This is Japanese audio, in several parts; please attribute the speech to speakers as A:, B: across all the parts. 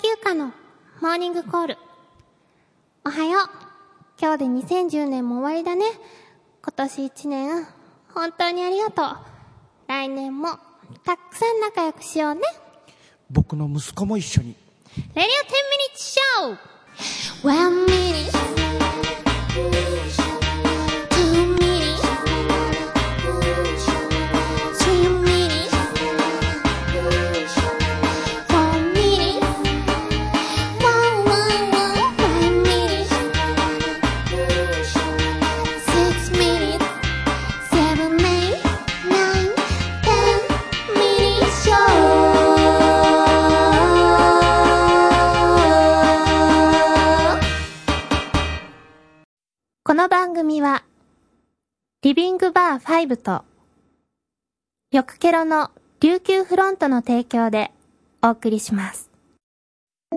A: 休暇のモーニングコール。おはよう。今日で2010年も終わりだね。今年1年、本当にありがとう。来年もたくさん仲良くしようね。
B: 僕の息子も一緒に。
A: レディオ10ミニッツショー !1 minute, この番組は、リビングバー5と、よくケロの琉球フロントの提供でお送りします。フ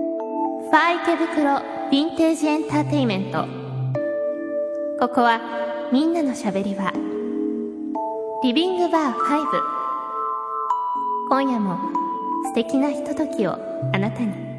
A: ァイケ袋ヴィンテージエンターテイメント。ここはみんなのしゃべり場。リビングバー5。今夜も素敵なひとときをあなたに。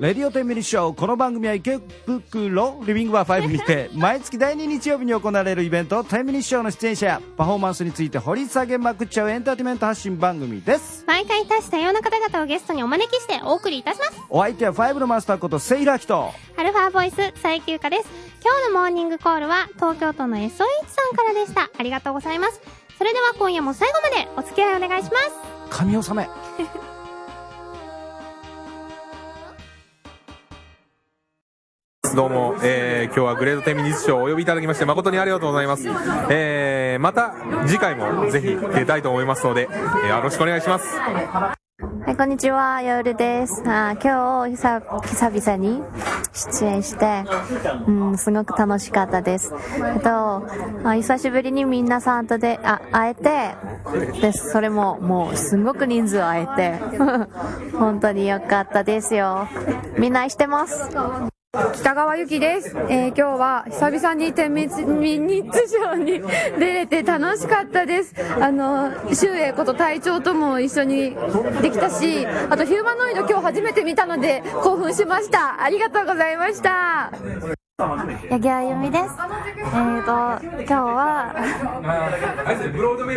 B: レディオ10ミニッショーこの番組は池袋リビングバー5にて 毎月第2日曜日に行われるイベント10ミニッショーの出演者やパフォーマンスについて掘り下げまくっちゃうエンターテイメント発信番組です
A: 毎回多種多様な方々をゲストにお招きしてお送りいたします。
B: お相手は5のマスターことセイラヒト
A: アルファボイス最休暇です。今日のモーニングコールは東京都の SOH さんからでした。ありがとうございます。それでは今夜も最後までお付き合いお願いします。
B: 神納め
C: どうも、えー、今日はグレード10ミニッツ賞をお呼びいただきまして誠にありがとうございます。えー、また次回もぜひ出たいと思いますので、えーよろしくお願いします。
D: はい、こんにちは、ヨールです。あ今日久、久々に出演して、うん、すごく楽しかったです。えっと、あ久しぶりに皆さんとで、あ、会えて、です。それも、もう、すごく人数会えて、本当に良かったですよ。みんな愛してます。
E: 北川由紀です、えー今日は久々に天ミニッツショーに出れて楽しかったです。あの周英こと隊長とも一緒にできたしあとヒューマノイド今日初めて見たので興奮しました。ありがとうございました。
D: 八木あゆみです。えーと、今日は、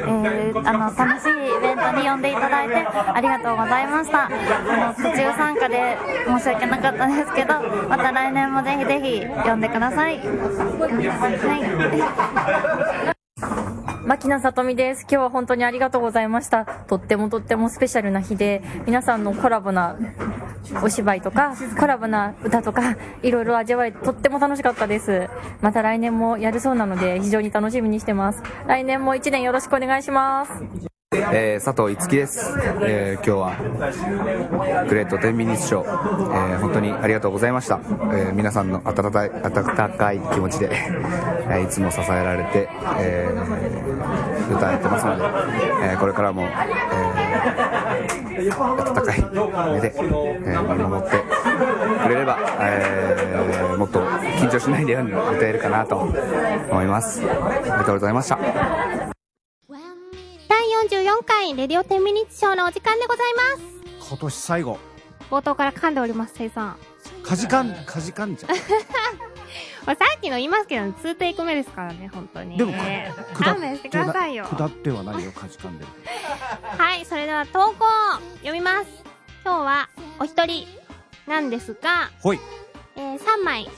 D: えー、あの、楽しいイベントに呼んでいただいてありがとうございました。あの、途中参加で申し訳なかったですけど、また来年もぜひぜひ呼んでください。はい。
F: 牧野さとみです。今日は本当にありがとうございました。とってもとってもスペシャルな日で、皆さんのコラボなお芝居とか、コラボな歌とか、いろいろ味わい、とっても楽しかったです。また来年もやるそうなので、非常に楽しみにしてます。来年も一年よろしくお願いします。
G: えー佐藤樹です、えー今日はグレート10ミニッツショー、えー本当にありがとうございました、え皆さんの温かい温かい気持ちで、いつも支えられて、え歌えてますので、えこれからも、え温かい目で、え見守ってくれれば、えもっと緊張しないでように歌えるかなと思います。ありがとうございました。
A: 第44回レディオ10ミニッツショーのお時間でございます。
B: 今年最後
A: 冒頭から噛んでおります、せいさん。
B: かじかんかじかんじゃん
A: まあ、さっきの言いますけど、2テイク目ですからね、本当に。
B: でも
A: 勘弁してくださいよ。
B: 下ってはないよかじかんでる
A: はい、それでは投稿を読みます。今日はお一人なんですが、
B: ほい
A: えー、3枚、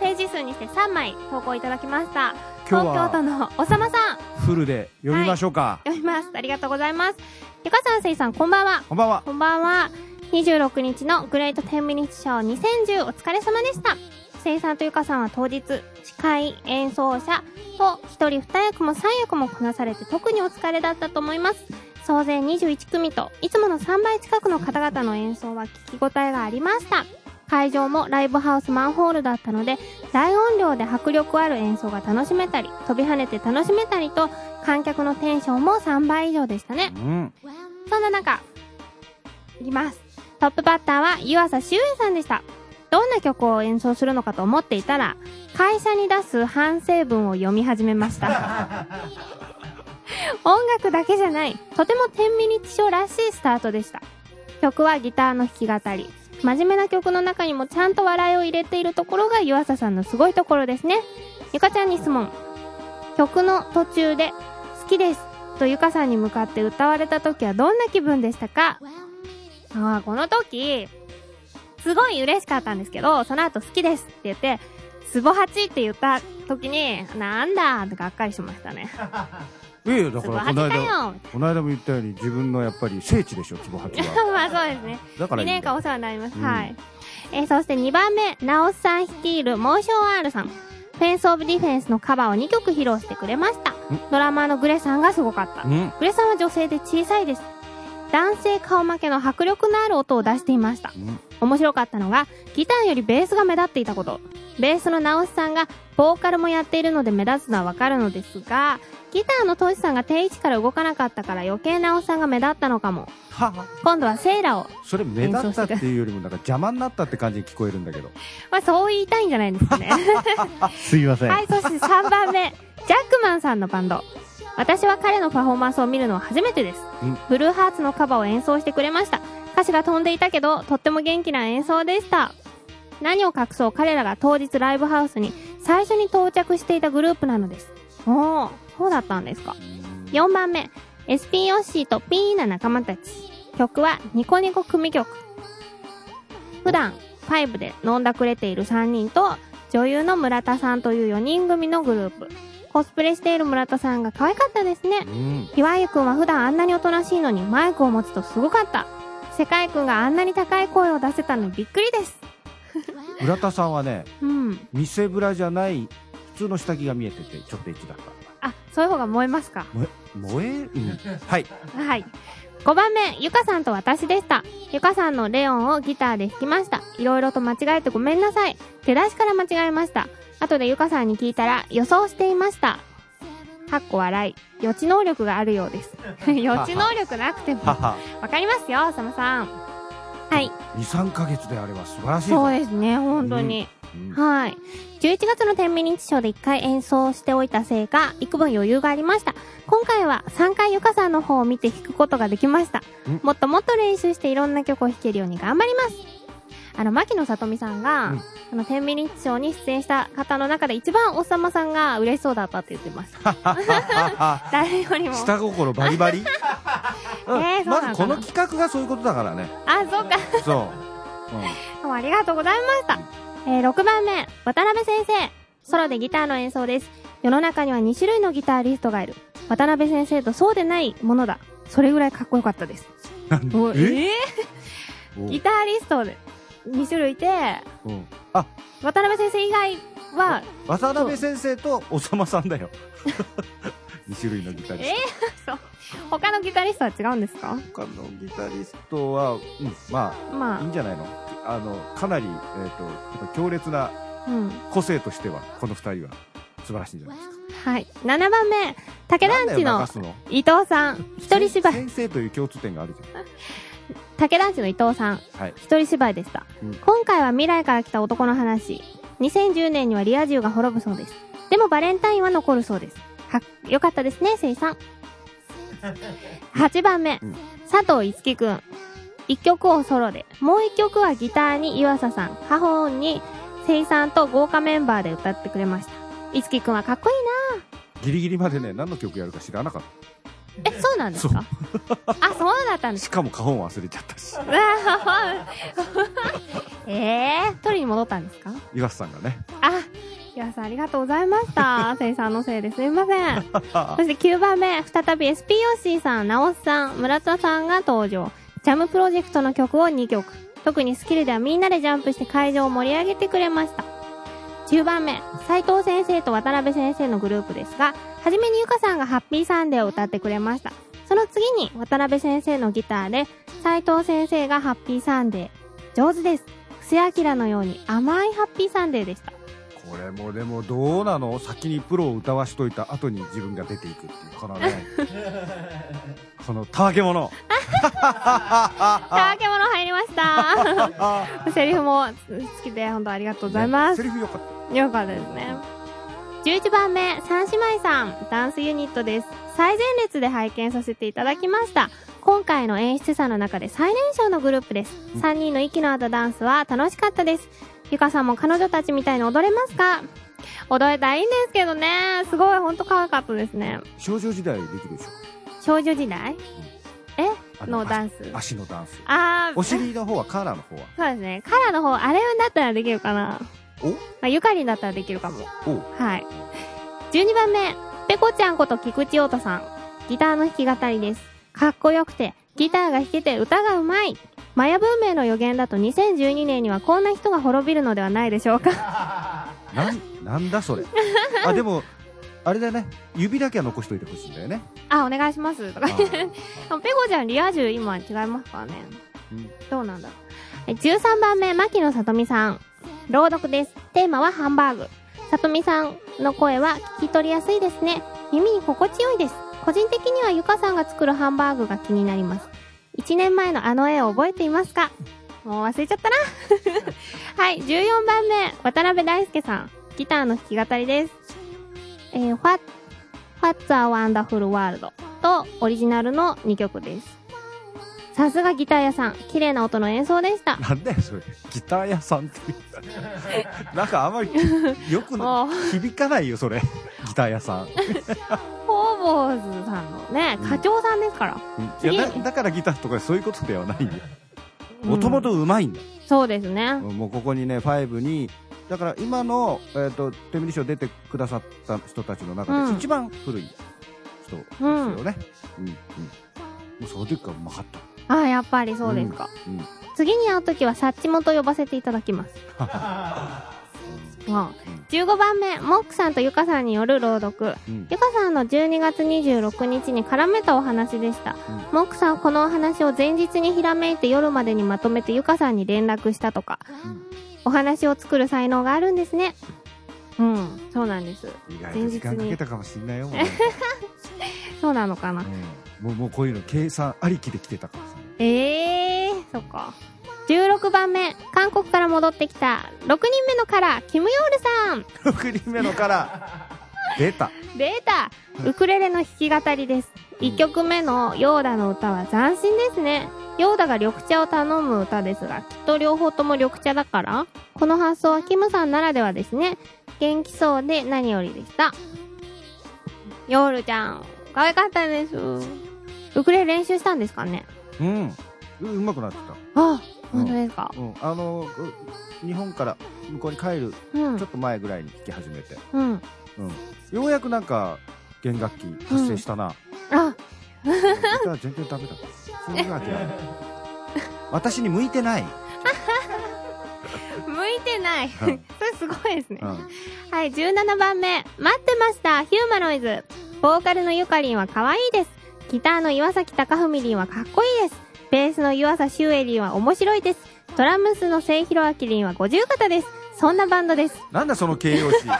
A: ページ数にして3枚投稿いただきました。東京都のおさまさん、
B: フルで読みましょうか、
A: 読みます。ありがとうございます。ゆかさん、せいさん、こんばんは。
B: こんばんは
A: こんばんは。26日のグレート10ミニッツショー2010お疲れ様でした。せいさんとゆかさんは当日、司会、演奏者と一人二役も三役もこなされて特にお疲れだったと思います。総勢21組と、いつもの3倍近くの方々の演奏は聞き応えがありました。会場もライブハウスマンホールだったので、大音量で迫力ある演奏が楽しめたり、飛び跳ねて楽しめたりと、観客のテンションも3倍以上でしたね。
B: うん
A: そんな中、いきます。トップバッターは湯浅修也さんでした。どんな曲を演奏するのかと思っていたら、会社に出す反省文を読み始めました。音楽だけじゃない、とても天ミニッチショーらしいスタートでした。曲はギターの弾き語り。真面目な曲の中にもちゃんと笑いを入れているところが湯浅さんのすごいところですね。ゆかちゃんに質問。曲の途中で、好きですとゆかさんに向かって歌われた時はどんな気分でしたか？ああ、この時、すごい嬉しかったんですけど、その後好きですって言って、ツボハチって言った時に、なんだってがっかりしましたね。
B: いやいやだからこの間
A: よ
B: この間も言ったように自分のやっぱり聖地でしょ坪八は
A: まあそうですね。2
B: だからいいんだよ
A: 年間お世話になります。
B: うん
A: はい。えーそして2番目、ナオスさん率いるモーション R さん。フェンスオブディフェンスのカバーを2曲披露してくれました。ドラマーのグレさんがすごかった。
B: うん
A: グレさんは女性で小さいです。男性顔負けの迫力のある音を出していました。
B: うん
A: 面白かったのが、ギターよりベースが目立っていたこと。ベースの直しさんが、ボーカルもやっているので目立つのはわかるのですが、ギターのトシさんが定位置から動かなかったから余計直しさんが目立ったのかも。今度はセイラを。
B: それ目立ったっていうよりもなんか邪魔になったって感じに聞こえるんだけど
A: まあそう言いたいんじゃないですかね。
B: すいません
A: はい、そして3番目、ジャックマンさんのバンド。私は彼のパフォーマンスを見るのは初めてです。
B: うん
A: ブルーハーツのカバーを演奏してくれました。歌詞が飛んでいたけど、とっても元気な演奏でした。何を隠そう彼らが当日ライブハウスに最初に到着していたグループなのです。おー、そうだったんですか。4番目、SP ヨッシーとピーな仲間たち。曲はニコニコ組曲。普段、5で飲んだくれている3人と、女優の村田さんという4人組のグループ。コスプレしている村田さんが可愛かったですね
B: う。ん
A: ひわゆくんは普段あんなにおとなしいのにマイクを持つとすごかった。世界くんがあんなに高い声を出せたのにびっくりです。
B: 浦田さんはね
A: うん。
B: 見せぶらじゃない普通の下着が見えててちょっとエッチだった
A: あ、そういう方が燃えますか？
B: 燃え燃え？うんはい
A: はい。5番目、ゆかさんと私でした。ゆかさんのレオンをギターで弾きました。いろいろと間違えてごめんなさい。出だしから間違えました。後でゆかさんに聞いたら予想していました。かっこ笑い。予知能力があるようです。予知能力なくても。
B: はは
A: わかりますよ、おさまさん。はい。
B: 23ヶ月であれば素晴らしいぞ
A: そうですね、本当に。
B: うん
A: はい。11月の天ミニッチショーで1回演奏しておいたせいか、幾分余裕がありました。今回は3回ゆかさんの方を見て弾くことができました
B: ん。
A: もっともっと練習していろんな曲を弾けるように頑張ります。あの、牧野さとみさんが、
B: うん
A: あの、天ミニッチショーに出演した方の中で一番おさまさんが嬉しそうだったって言ってました。誰よりも。
B: 下心バリバリ、うん
A: えー
B: まずこの企画がそういうことだからね
A: あ、そうか。
B: そう、うん
A: どうもありがとうございました。えー、6番目、渡辺先生。ソロでギターの演奏です。世の中には2種類のギタリストがいる。渡辺先生とそうでないものだ。それぐらいかっこよかったです。
B: え
A: え
B: お
A: ーギタリストで2種類いて、
B: うんあ
A: 渡辺先生以外は、
B: 渡辺先生とおさまさんだよ 2種類のギタリス
A: えー、そう。他のギタリストは違うんですか？
B: ト他のギタリストは、うん、まあ
A: ま
B: いいんじゃないの？あのかなり、えっとやっぱ強烈な
A: あ、うん。
B: 個性としてはこの2人は素晴らしいんじゃないですか
A: はい。7番目、竹団地の伊藤さん。一人芝居。
B: 先生という共通点があるじ
A: 竹団地の伊藤さん。
B: はい
A: 一人芝居でした、
B: うん
A: 今回は未来から来た男の話。2010年にはリア充が滅ぶそうです。でもバレンタインは残るそうです。は、よかったですね、せいさん。8番目、
B: うん
A: 佐藤いつきくん。1曲をソロで、もう1曲はギターに岩佐さん、母音にせいさんと豪華メンバーで歌ってくれました。いつきくんはかっこいいな
B: ギリギリまでね何の曲やるか知らなかっ
A: え、そうなんですか？あ、そうだったんです
B: たしかも花本忘れちゃったし
A: かえ えー、取りに戻ったんですか？
B: 岩瀬さんがね
A: あ、岩さんありがとうございました。せいさんのせいですいません。そして9番目、再び SP ヨッシーさん、ナオスさん、村田さんが登場。ジャムプロジェクトの曲を2曲。特にスキルではみんなでジャンプして会場を盛り上げてくれました。10番目、斉藤先生と渡辺先生のグループですが、はじめにゆかさんがハッピーサンデーを歌ってくれました。その次に渡辺先生のギターで、斉藤先生がハッピーサンデー。上手です。布施明のように甘いハッピーサンデーでした。
B: これもでもどうなの？先にプロを歌わしといた後に自分が出ていくっていうこのね このたわけ者
A: たわけ物入りました。セリフも好きで、本当ありがとうございます。
B: セリフよかった
A: よかったですね。11番目、三姉妹さん、ダンスユニットです。最前列で拝見させていただきました。今回の演出者の中で最年少のグループです。3人の息の合ったダンスは楽しかったです。ゆかさんも彼女たちみたいに踊れますか？踊れたらいいんですけどね。すごい、ほんと可愛かったですね。
B: 少女時代できるでしょ
A: 少女時代？え？
B: あ
A: のダンス？
B: 足のダンス
A: あー、
B: お尻の方はカーラーの方は？
A: そうですね。カラーの方、あれだったらできるかな。
B: お？
A: まあ、ゆかりんだったらできるかも。
B: お
A: はい。12番目、ペコちゃんこと菊池陽太さん。ギターの弾き語りです。かっこよくて、ギターが弾けて歌がうまい。マヤ文明の予言だと2012年にはこんな人が滅びるのではないでしょうか。
B: なんなんだそれあでもあれだね指だけは残しといてほしいんだよね
A: あ、お願いします。とかペコちゃんリア充今違いますからね。
B: うん
A: どうなんだろう。え13番目、牧野さとみさん。朗読です。テーマはハンバーグ。さとみさんの声は聞き取りやすいですね。耳に心地よいです。個人的にはゆかさんが作るハンバーグが気になります。1年前のあの絵を覚えていますか？もう忘れちゃったな。はい、14番目、渡辺大輔さん。ギターの弾き語りです。えー、What, What's a Wonderful World? とオリジナルの2曲です。さすがギター屋さん。綺麗な音の演奏でした。
B: なんだよそれ。ギター屋さんって。なんかあんまりよく
A: もう。
B: 響かないよそれ。ギター屋さん、
A: ホーボーズさんのね、課長さんですから。
B: いやだだからギターとかそういうことではないよもともとうまいんだ、
A: そうですね。
B: もうここにね5にだから今の、えー、とテミリ賞出てくださった人たちの中
A: うん。
B: で一番古い人ですよね、うん。うんもうその時からうまかった
A: ああ、やっぱりそうですか。
B: うんうん
A: 次に会うときは、サッチモと呼ばせていただきます。まあ、15番目、モックさんとゆかさんによる朗読。
B: うん
A: ゆかさんの12月26日に絡めたお話でした。モックさんはこのお話を前日にひらめいて夜までにまとめてゆかさんに連絡したとか。お話を作る才能があるんですね。うん、そうなんです。
B: 意外と時間かけたかもしんないよ
A: そうなのかな。
B: うんもうもうこういうの計算ありきで来てたからさ
A: ええー、そっか。16番目、韓国から戻ってきた、6人目のカラー、キムヨールさん。
B: 6人目のから 出た
A: 出たウクレレの弾き語りです。1曲目のヨーダの歌は斬新ですね。ヨーダが緑茶を頼む歌ですが、きっと両方とも緑茶だからこの発想はキムさんならではですね。元気そうで何よりでした。ヨールちゃん、可愛かったです。ウクレレ練習したんですかね
B: うん。ううまくなってた。
A: あ、本当ですか？
B: うん、あのう日本から向こうに帰る
A: うん。
B: ちょっと前ぐらいに弾き始めて、
A: うん。
B: うん、ようやくなんか弦楽器発生したな、
A: あ、
B: ギター全然ダメだそういうわけない。私に向いてない、
A: 向いてない。それすごいですね。
B: うん、
A: はい、17番目。待ってました。ヒューマノイズ。ボーカルのゆかりんは可愛いです。ギターの岩崎隆文りんはかっこいいです。ベースの湯浅修英りんは面白いです。ドラムスの聖広明りんは五十肩です。そんなバンドです。す
B: なんだその形容詞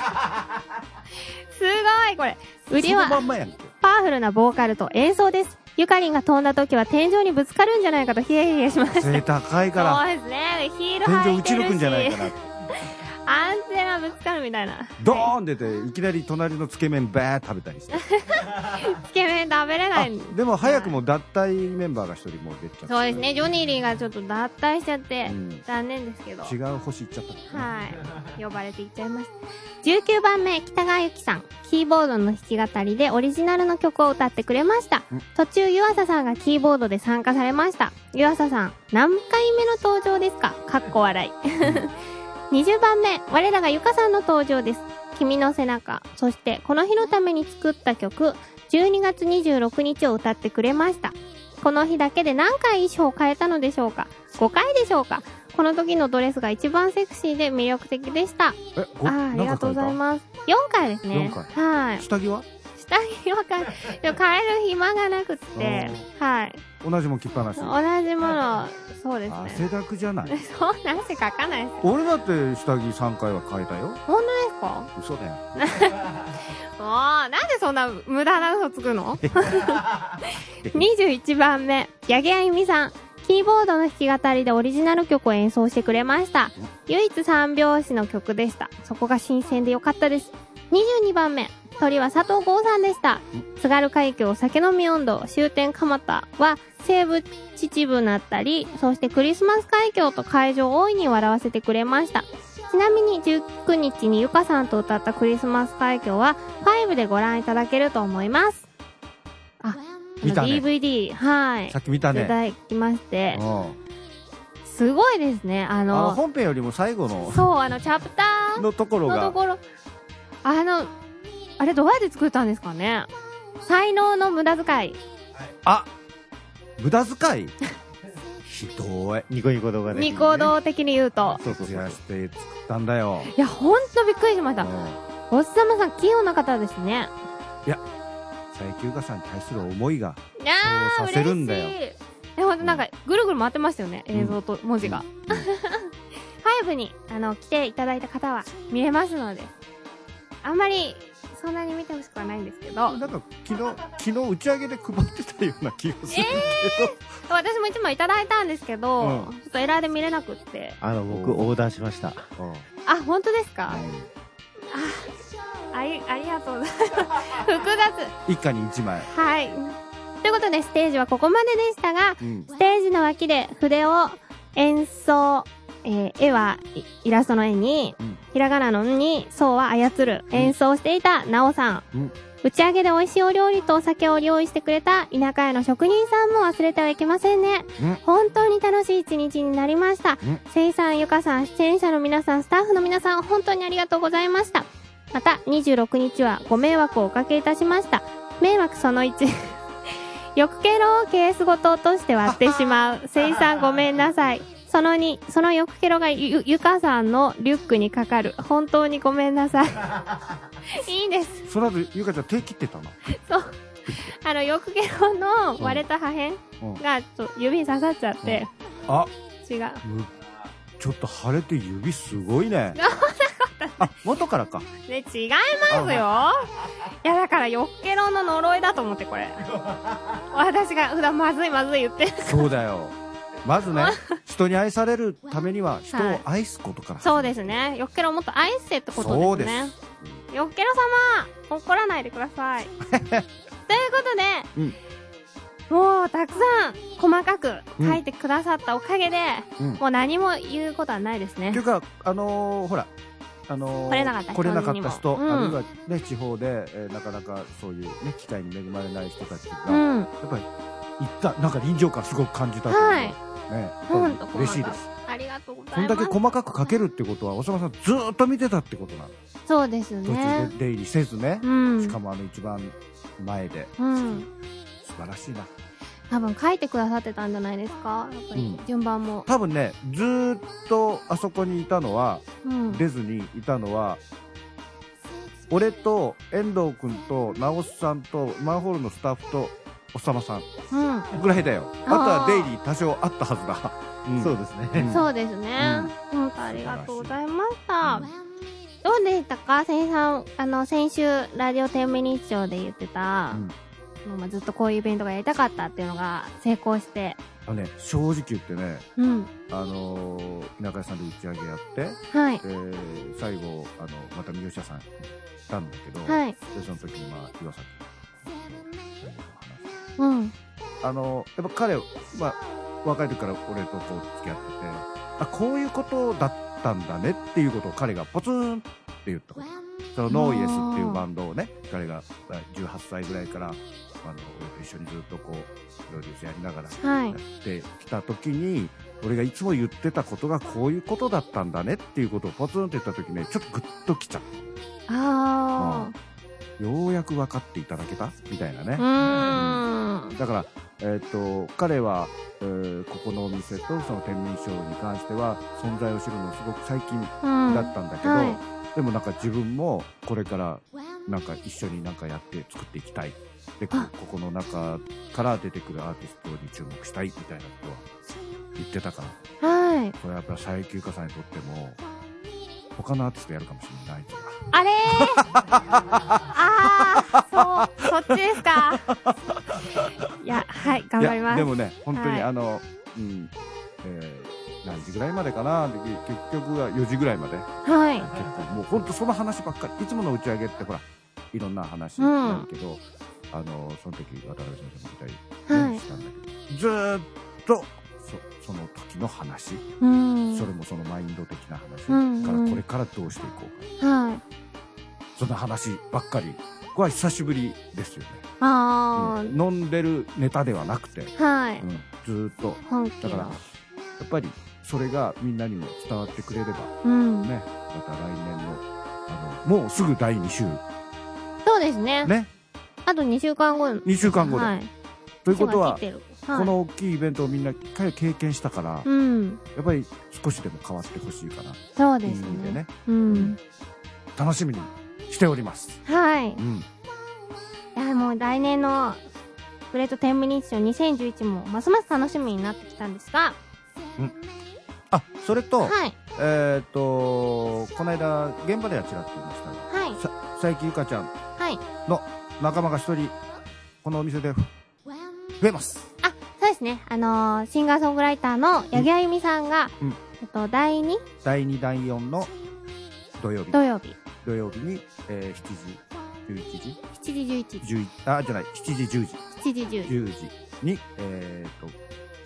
A: ごいこれ。売り
B: そのま
A: は
B: んまやんけ
A: パワフルなボーカルと演奏です。ゆかりんが飛んだ時は天井にぶつかるんじゃないかとヒヤヒヤしました。
B: 背高いから
A: そうですね。ヒール履
B: 天井打ち。抜くんじゃないかな
A: アンテナぶつかるみたいな。
B: ドーン出ていきなり隣のつけ麺バーッ食べたりして
A: つけ麺食べれな
B: あ
A: い。
B: でも早くも脱退メンバーが一人もう出ちゃった
A: そうですね。ジョニーリーがちょっと脱退しちゃって、
B: うん
A: 残念ですけど。
B: 違う星行っちゃった
A: はい。呼ばれていっちゃいました。19番目、北川由紀さん。キーボードの弾き語りでオリジナルの曲を歌ってくれました
B: うん。
A: 途中、湯浅さんがキーボードで参加されました。湯浅さん、何回目の登場ですかかっこ笑い。20番目、我らがゆかさんの登場です。君の背中。そして、この日のために作った曲、12月26日を歌ってくれました。この日だけで何回衣装を変えたのでしょうか ?5 回でしょうか？この時のドレスが一番セクシーで魅力的でした。あーありがとうございます。4回ですね。
B: 4
A: はい。
B: 下着は？
A: 下着は変え、る暇がなくって、はい。
B: 同じもん着っぱなし
A: 同じもの、そうですね。
B: 汗だくじゃない？
A: そんな汗かかないです。
B: 俺だって下着3回は変えたよ
A: 本当ですか？
B: 嘘だよ
A: もう、なんでそんな無駄な嘘つくの ?21 番目、八木あゆみさん。キーボードの弾き語りでオリジナル曲を演奏してくれました。唯一三拍子の曲でした。そこが新鮮でよかったです。22番目、鳥は佐藤剛さんでした。津軽海峡酒飲み温度終点蒲田は西部秩父なったり、そしてクリスマス海峡と会場を大いに笑わせてくれました。ちなみに19日にゆかさんと歌ったクリスマス海峡は5でご覧いただけると思います。あ、
B: 見たね
A: DVD、はい。
B: さっき見たね
A: いただきまして
B: う、ん
A: すごいですね。あ
B: の、本編よりも最後の
A: そう、あの、チャプター
B: のところが
A: のところ、あの、あれどうやって作ったんですかね？才能の無駄遣い。
B: あ無駄遣い？ひどい
H: ニコニコ動画で。
A: ニコ動的に言うと。
H: そうそうそう
B: 増や。して作ったんだよ
A: いや、ほんとびっくりしました
B: うん。
A: おっさまさん、器用な方ですね。
B: 佐伯ゆかさんに対する思いがそうさせるんだよ。
A: え、ほんとなんか、ぐるぐる回ってましたよね。映像と文字が。5に、あの、来ていただいた方は見れますので。あんまり、そんなに見てほしくはないんですけど。
B: なんか昨日昨日打ち上げで配ってたような気がするけ
A: 私も一枚いただいたんですけど、
B: うん
A: ちょっとエラーで見れなくって。
H: あの、僕、オーダーしました。
B: ど、うん
A: あ、本当ですか、あり、ありがとうございます。複雑。
B: 一家に一枚、
A: はい。ということで、ステージはここまででしたが、
B: うん
A: ステージの脇で筆を演奏、えー絵はいイラストの絵に、
B: うん
A: ひらがなのんに、そうは操る、演奏していたなおさん。
B: うん
A: 打ち上げで美味しいお料理とお酒を用意してくれた田舎屋の職人さんも忘れてはいけませんね。
B: うん
A: 本当に楽しい一日になりました
B: うん。
A: せいさん、ゆかさん、出演者の皆さん、スタッフの皆さん、本当にありがとうございました。また、26日はご迷惑をおかけいたしました。迷惑その1。欲ケロをケースごと落として割ってしまう。せいさんごめんなさい。その2、その欲ケロがゆ、ゆかさんのリュックにかかる。本当にごめんなさい。いいです。
B: その後ゆかちゃん手切ってたの？
A: そう。あの、欲ケロの割れた破片
B: うん
A: が、指に刺さっちゃって、
B: あ
A: 違う。
B: むちょっと腫れて指すごいね あ元からか
A: ね、違いますよ。いや、だから、よっけろの呪いだと思って、これ。私が普段まずいまずい言ってる。
B: そうだよまずね人に愛されるためには人を愛すことから、
A: そうですね。よっけろもっと愛せってことですね。よっけろ様、怒らないでください。ということで、
B: うん
A: もうたくさん細かく書いてくださったおかげで、
B: うん
A: もう何も言うことはないですね
B: っていう。かあのーほらあのー
A: 来れなかった人
B: 来れなかった人、
A: うん
B: あるいはね地方で、えーなかなかそういうね機会に恵まれない人たちが、
A: うん。
B: やっぱり行ったなんか臨場感すごく感じたというか
A: はい
B: ね嬉しいです
A: ありがとうございます。
B: だけ細かく書けるってことはおさまさんずーっと見てたってことなの
A: そうです
B: 途中
A: ね。
B: で出入りせずね、
A: うん。
B: しかもあの一番前で
A: うん。
B: 素晴らしいな
A: 多分書いてくださってたんじゃないですか？やっぱり
B: うん
A: 順番も。
B: 多分ねずーっとあそこにいたのは
A: うん。
B: 出ずにいたのは俺と遠藤君と直須さんとマンホールのスタッフとおさまさん
A: うん。
B: ぐらいだよあとは出入り多少あったはずだ、ん
H: そうですね。
B: うん
A: そうですね。本当ありがとうございました。どうでしたか？先さん、あの、先週、ラジオ10ミニッショーで言ってた、
B: うん
A: もうまあずっとこういうイベントがやりたかったっていうのが成功して、
B: あのね正直言ってね
A: うん。
B: あのー田舎屋さんで打ち上げやって
A: はい。
B: で最後あのまた三好屋さん行ったんだけど、
A: はい。
B: でその時にまあ岩崎
A: うん。
B: あのやっぱ彼、まあ、若い時から俺とこう付き合っててあこういうことだったんだねっていうことを彼がポツンって言ったそのノーイエスっていうバンドをね彼がまあ18歳ぐらいからあの一緒にずっとこうプロデュースやりながら
A: はい。
B: やってきた時に俺がいつも言ってたことがこういうことだったんだねっていうことをポツンって言った時ねちょっとグッときちゃっ
A: あ
B: たようやく分かっていただけた？みたいなね
A: ー。うーん。
B: だから、えっと彼は、えーここのお店とその天秤賞に関しては存在を知るのすごく最近
A: うん。
B: だったんだけど、
A: はい
B: でもなんか自分もこれからなんか一緒になんかやって作っていきたいでこ
A: あ
B: ここの中から出てくるアーティストに注目したいみたいなことは言ってたから
A: はい。
B: これはやっぱ佐伯ゆかさんにとっても他のアーティストやるかもしれないとか。
A: あれー。あー、そう、そっちですか。いや、はい、頑張ります。
B: でもね本当に
A: はい
B: あの、うんえー何時ぐらいまでかな？で結局は4時ぐらいまで。
A: はい。
B: 結構もう本当その話ばっかり。いつもの打ち上げってほらいろんな話になるけど、あのその時渡辺先生もいたり、ね
A: はい。
B: したんだけどずーっとそその時の話、
A: うん。
B: それもそのマインド的な話。
A: うんうん。
B: からこれからどうしていこうか。
A: はい。
B: そんな話ばっかり。これは久しぶりですよね、
A: あ
B: うん。飲んでるネタではなくて、
A: あ、はい。
B: うん。ずーっと。だからやっぱりそれがみんなにも伝わってくれれば。
A: うん。
B: ね。また来年のあのもうすぐ第2週。
A: そうですね。
B: ね。
A: あと2週間後。
B: 2週間後で、
A: はい。
B: ということは
A: はい
B: この大きいイベントをみんな一回経験したから、や
A: うん。
B: っぱり少しでも変わってほしいかな
A: そうですね。
B: でね
A: うん。
B: 楽しみにしております、
A: はい。い
B: うん、
A: や、もう来年のグレート10ミニッション2011もますます楽しみになってきたんですが、
B: あそれと、
A: はい。
B: えっ、とこの間現場ではちらっと言いましたが
A: はい。
B: さ佐伯ゆかちゃん
A: はい。
B: の仲間が一人このお店で増えます
A: ですね。あのーシンガーソングライターの八木あゆみさんが、
B: うん。
A: えっと、第2
B: 第2第4の土曜日。
A: 土曜日、
B: 土曜日に、えー、7時11時
A: ？7時11時、
B: 11あじゃない。7時10時。
A: 7時10時。
B: 10時にえっ、と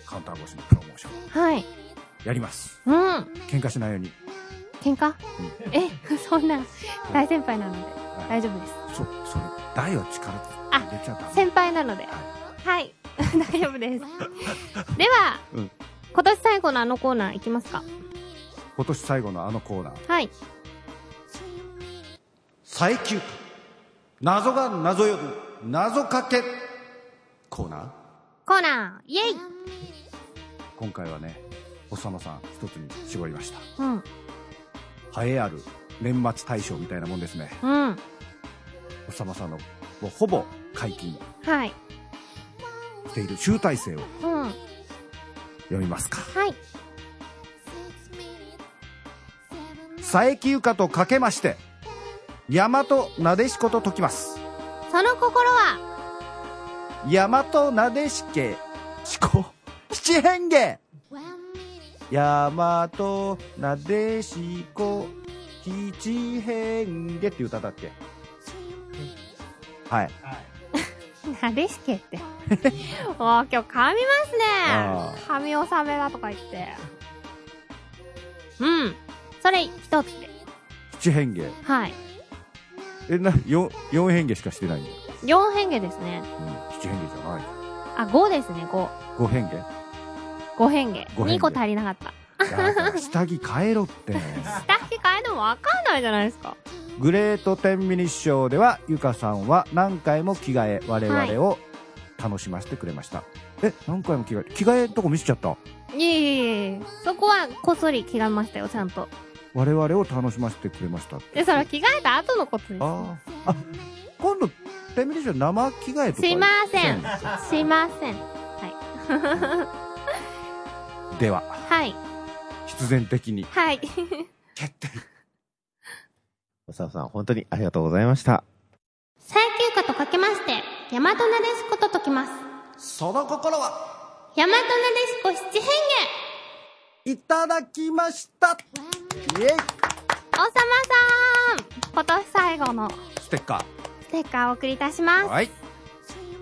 B: カウンター越しのプロモーション。
A: はい。
B: やります。
A: うん。
B: 喧嘩しないように。
A: 喧嘩、え、そんな、大先輩なので、
B: はい。
A: 大丈夫です。
B: そそれ大を力で
A: あ先輩なので。はい。大丈夫です。では、
B: うん
A: 今年最後のあのコーナーいきますか。
B: 今年最後のあのコーナー
A: はい。
B: 最休謎が謎呼ぶ謎かけコーナー
A: コーナー、イェイ
B: 今回はねおっさまさん一つに絞りました
A: うん。
B: 栄えある年末大賞みたいなもんですね
A: うん。
B: おっさまさんのもうほぼ解禁
A: はい。
B: している集大成を
A: うん。は
B: 読みますか。
A: い。
B: 佐伯ゆかとかけまして大和なでしこと解きます。
A: その心は、
B: 大和なでしけしこ。七変化。大和なでしこ。七変化っていう歌だっけ？はい
A: なでしけって。おー、今日噛みます
B: あ
A: ね。噛み納めだとか言って。うん。それ一つで。
B: 七変化
A: はい。
B: えな四四変化しかしてないんだよ、
A: 4変化ですね。
B: うん、七変化じゃない
A: あ、5ですね、5。
B: 五変化
A: ？5変化。
B: 五変化
A: 2個足りなかった。
B: 下着変えろって
A: 下着変えてもわかんないじゃないですか。
B: グレート10ミニッショーではゆかさんは何回も着替え我々を楽しませてくれました、え何回も着替え？着替えんとこ見せちゃった？
A: いえいえいえ。そこはこっそり着替えましたよ、ちゃんと。
B: 我々を楽しませてくれました
A: で、それは着替えた後のことです。
B: あーあ今度10ミニッショー生着替えとか？
A: しません。しません。
B: では
A: はい。
B: 必然的に
A: はい。
B: 決定
H: おささん、本当にありがとうございました。
A: 最休暇とかけまして、大和なでしこと解きます。
B: その心は？
A: 大和なでしこ七変化
B: いただきましたイエイ
A: おさまさん今年最後の
B: ステッカ
A: ステッカーをお送りいたします。
B: ーはい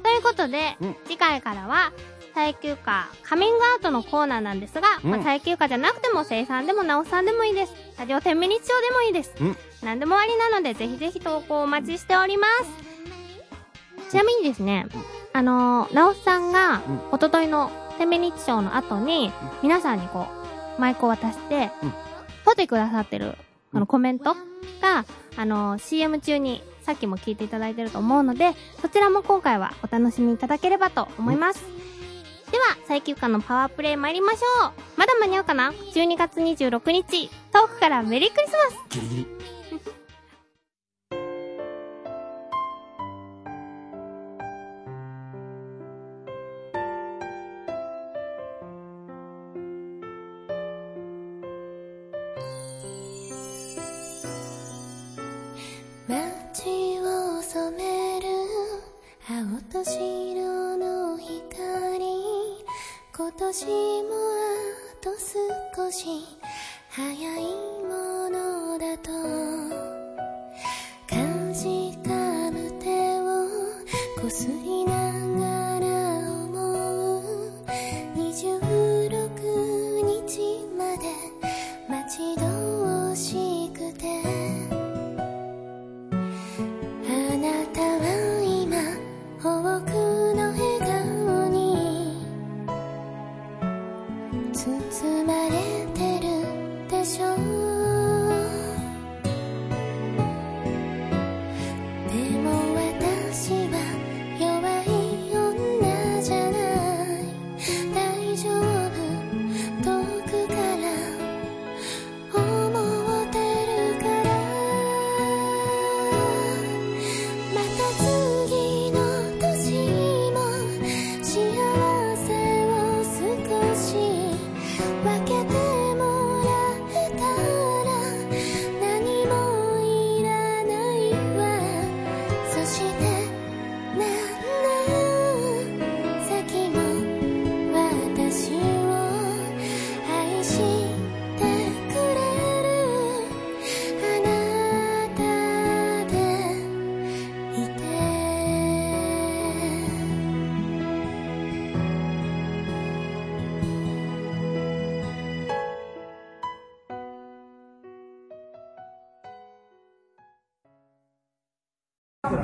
A: ということで、
B: うん
A: 次回からは、最休暇カミングアウトのコーナーなんですが、
B: うん
A: まあ、最休暇じゃなくても生産でも直さんでもいいです。ラジオ天ミニッショーでもいいです。
B: うん
A: 何でもありなので、ぜひぜひ投稿お待ちしております。ちなみにですね、あのー、直さんが、
B: うん。
A: 一昨日の天ショーの後に、皆さんにこう、マイクを渡して、
B: うん。
A: 撮ってくださってる、あ
B: うん。
A: の、コメントが、あのー、CM 中に、さっきも聞いていただいてると思うので、そちらも今回はお楽しみいただければと思います。では、最休暇のパワープレイ参りましょう。まだ間に合うかな ?12 月26日、遠くからメリークリスマス。
B: ギリギリ
I: 私もあと少し早いものだと。かじかむ手をこすり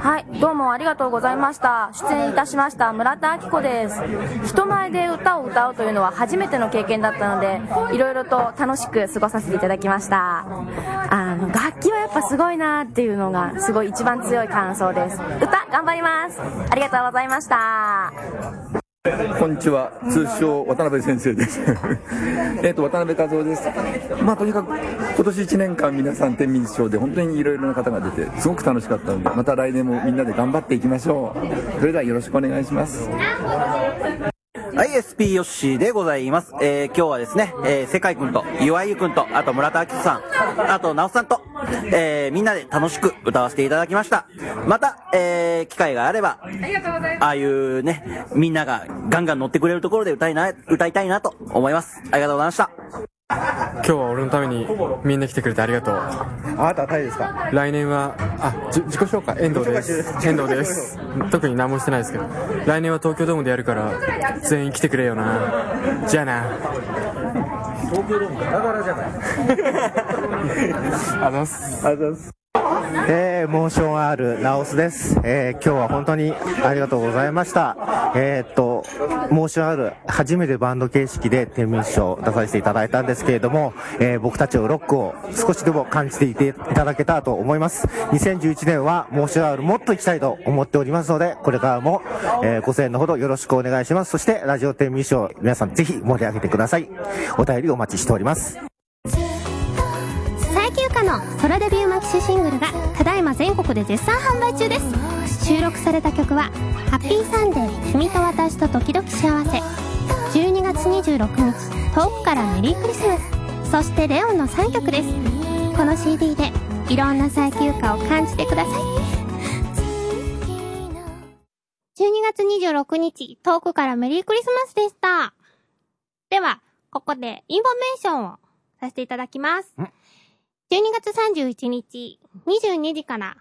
J: はい、どうもありがとうございました。出演いたしました村田明子です。人前で歌を歌うというのは初めての経験だったので、いろいろと楽しく過ごさせていただきました。あの、楽器はやっぱすごいなっていうのが、すごい一番強い感想です。歌、頑張ります。ありがとうございました。
K: こんにちは、通称渡辺先生です。えっと渡辺和夫です。まあとにかく今年1年間皆さん天秤賞で本当にいろいろな方が出てすごく楽しかったので、また来年もみんなで頑張っていきましょう。それではよろしくお願いします。
L: はい、SP ヨッシーでございます。えー、今日はですね、えー、世界くんと、岩井ゆくんと、あと村田明人さん、あと直さんと、えー、みんなで楽しく歌わせていただきました。また、えー、機会があれば、ああいうね、みんながガンガン乗ってくれるところで歌いな、歌いたいなと思います。ありがとうございました。
M: 今日は俺のためにみんな来てくれてありがとう。
N: あなたは誰ですか？
M: 来年はあじ自己紹介遠藤です。遠藤です。特に何もしてないですけど。来年は東京ドームでやるから全員来てくれよな。じゃあな。
N: 東京ドームガラガラじゃない。
M: あざす。
N: あざすえー、モーション R ナオスです、えー、今日は本当にありがとうございました。えー、っとモーション R 初めてバンド形式で天秤賞出させていただいたんですけれども、えー、僕たちのロックを少しでも感じていていただけたと思います。2011年はモーション R もっと行きたいと思っておりますのでこれからも、えー、ご声援のほどよろしくお願いします。そしてラジオ天秤賞皆さんぜひ盛り上げてください。お便りお待ちしております。
A: 最休暇のソロデビューマキシシングルがただいま全国で絶賛販売中です。収録された曲は「ハッピーサンデー君と私と時々幸せ」12月26日遠くからメリークリスマス。そしてレオンの3曲です。この CD でいろんな最休暇を感じてください。12月26日遠くからメリークリスマスでした。ではここでインフォメーションをさせていただきます。12月31日、22時から、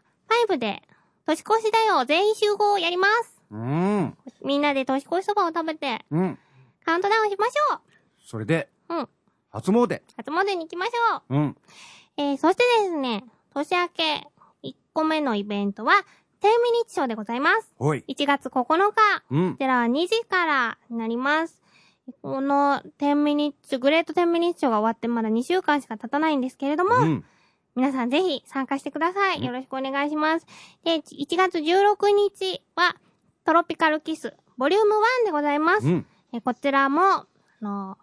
A: 5で、年越しだよ、全員集合をやります。
B: うん。
A: みんなで年越しそばを食べて、
B: うん。
A: カウントダウンしましょ
B: それで、
A: う。うん。
B: 初詣。
A: 初詣に行きましょう。
B: うん。
A: えー、そしてですね、年明け1個目のイベントは、10ミニッチショーでございます。
B: おい。
A: 1月9日、
B: うん
A: こちらは2時からになります。この10ミニッチ、グレート10ミニッチショーが終わってまだ2週間しか経たないんですけれども、
B: うん。
A: 皆さんぜひ参加してください。よろしくお願いします。で、1月16日はトロピカルキス、ボリューム1でございます。
B: うん。
A: えこちらも、あの、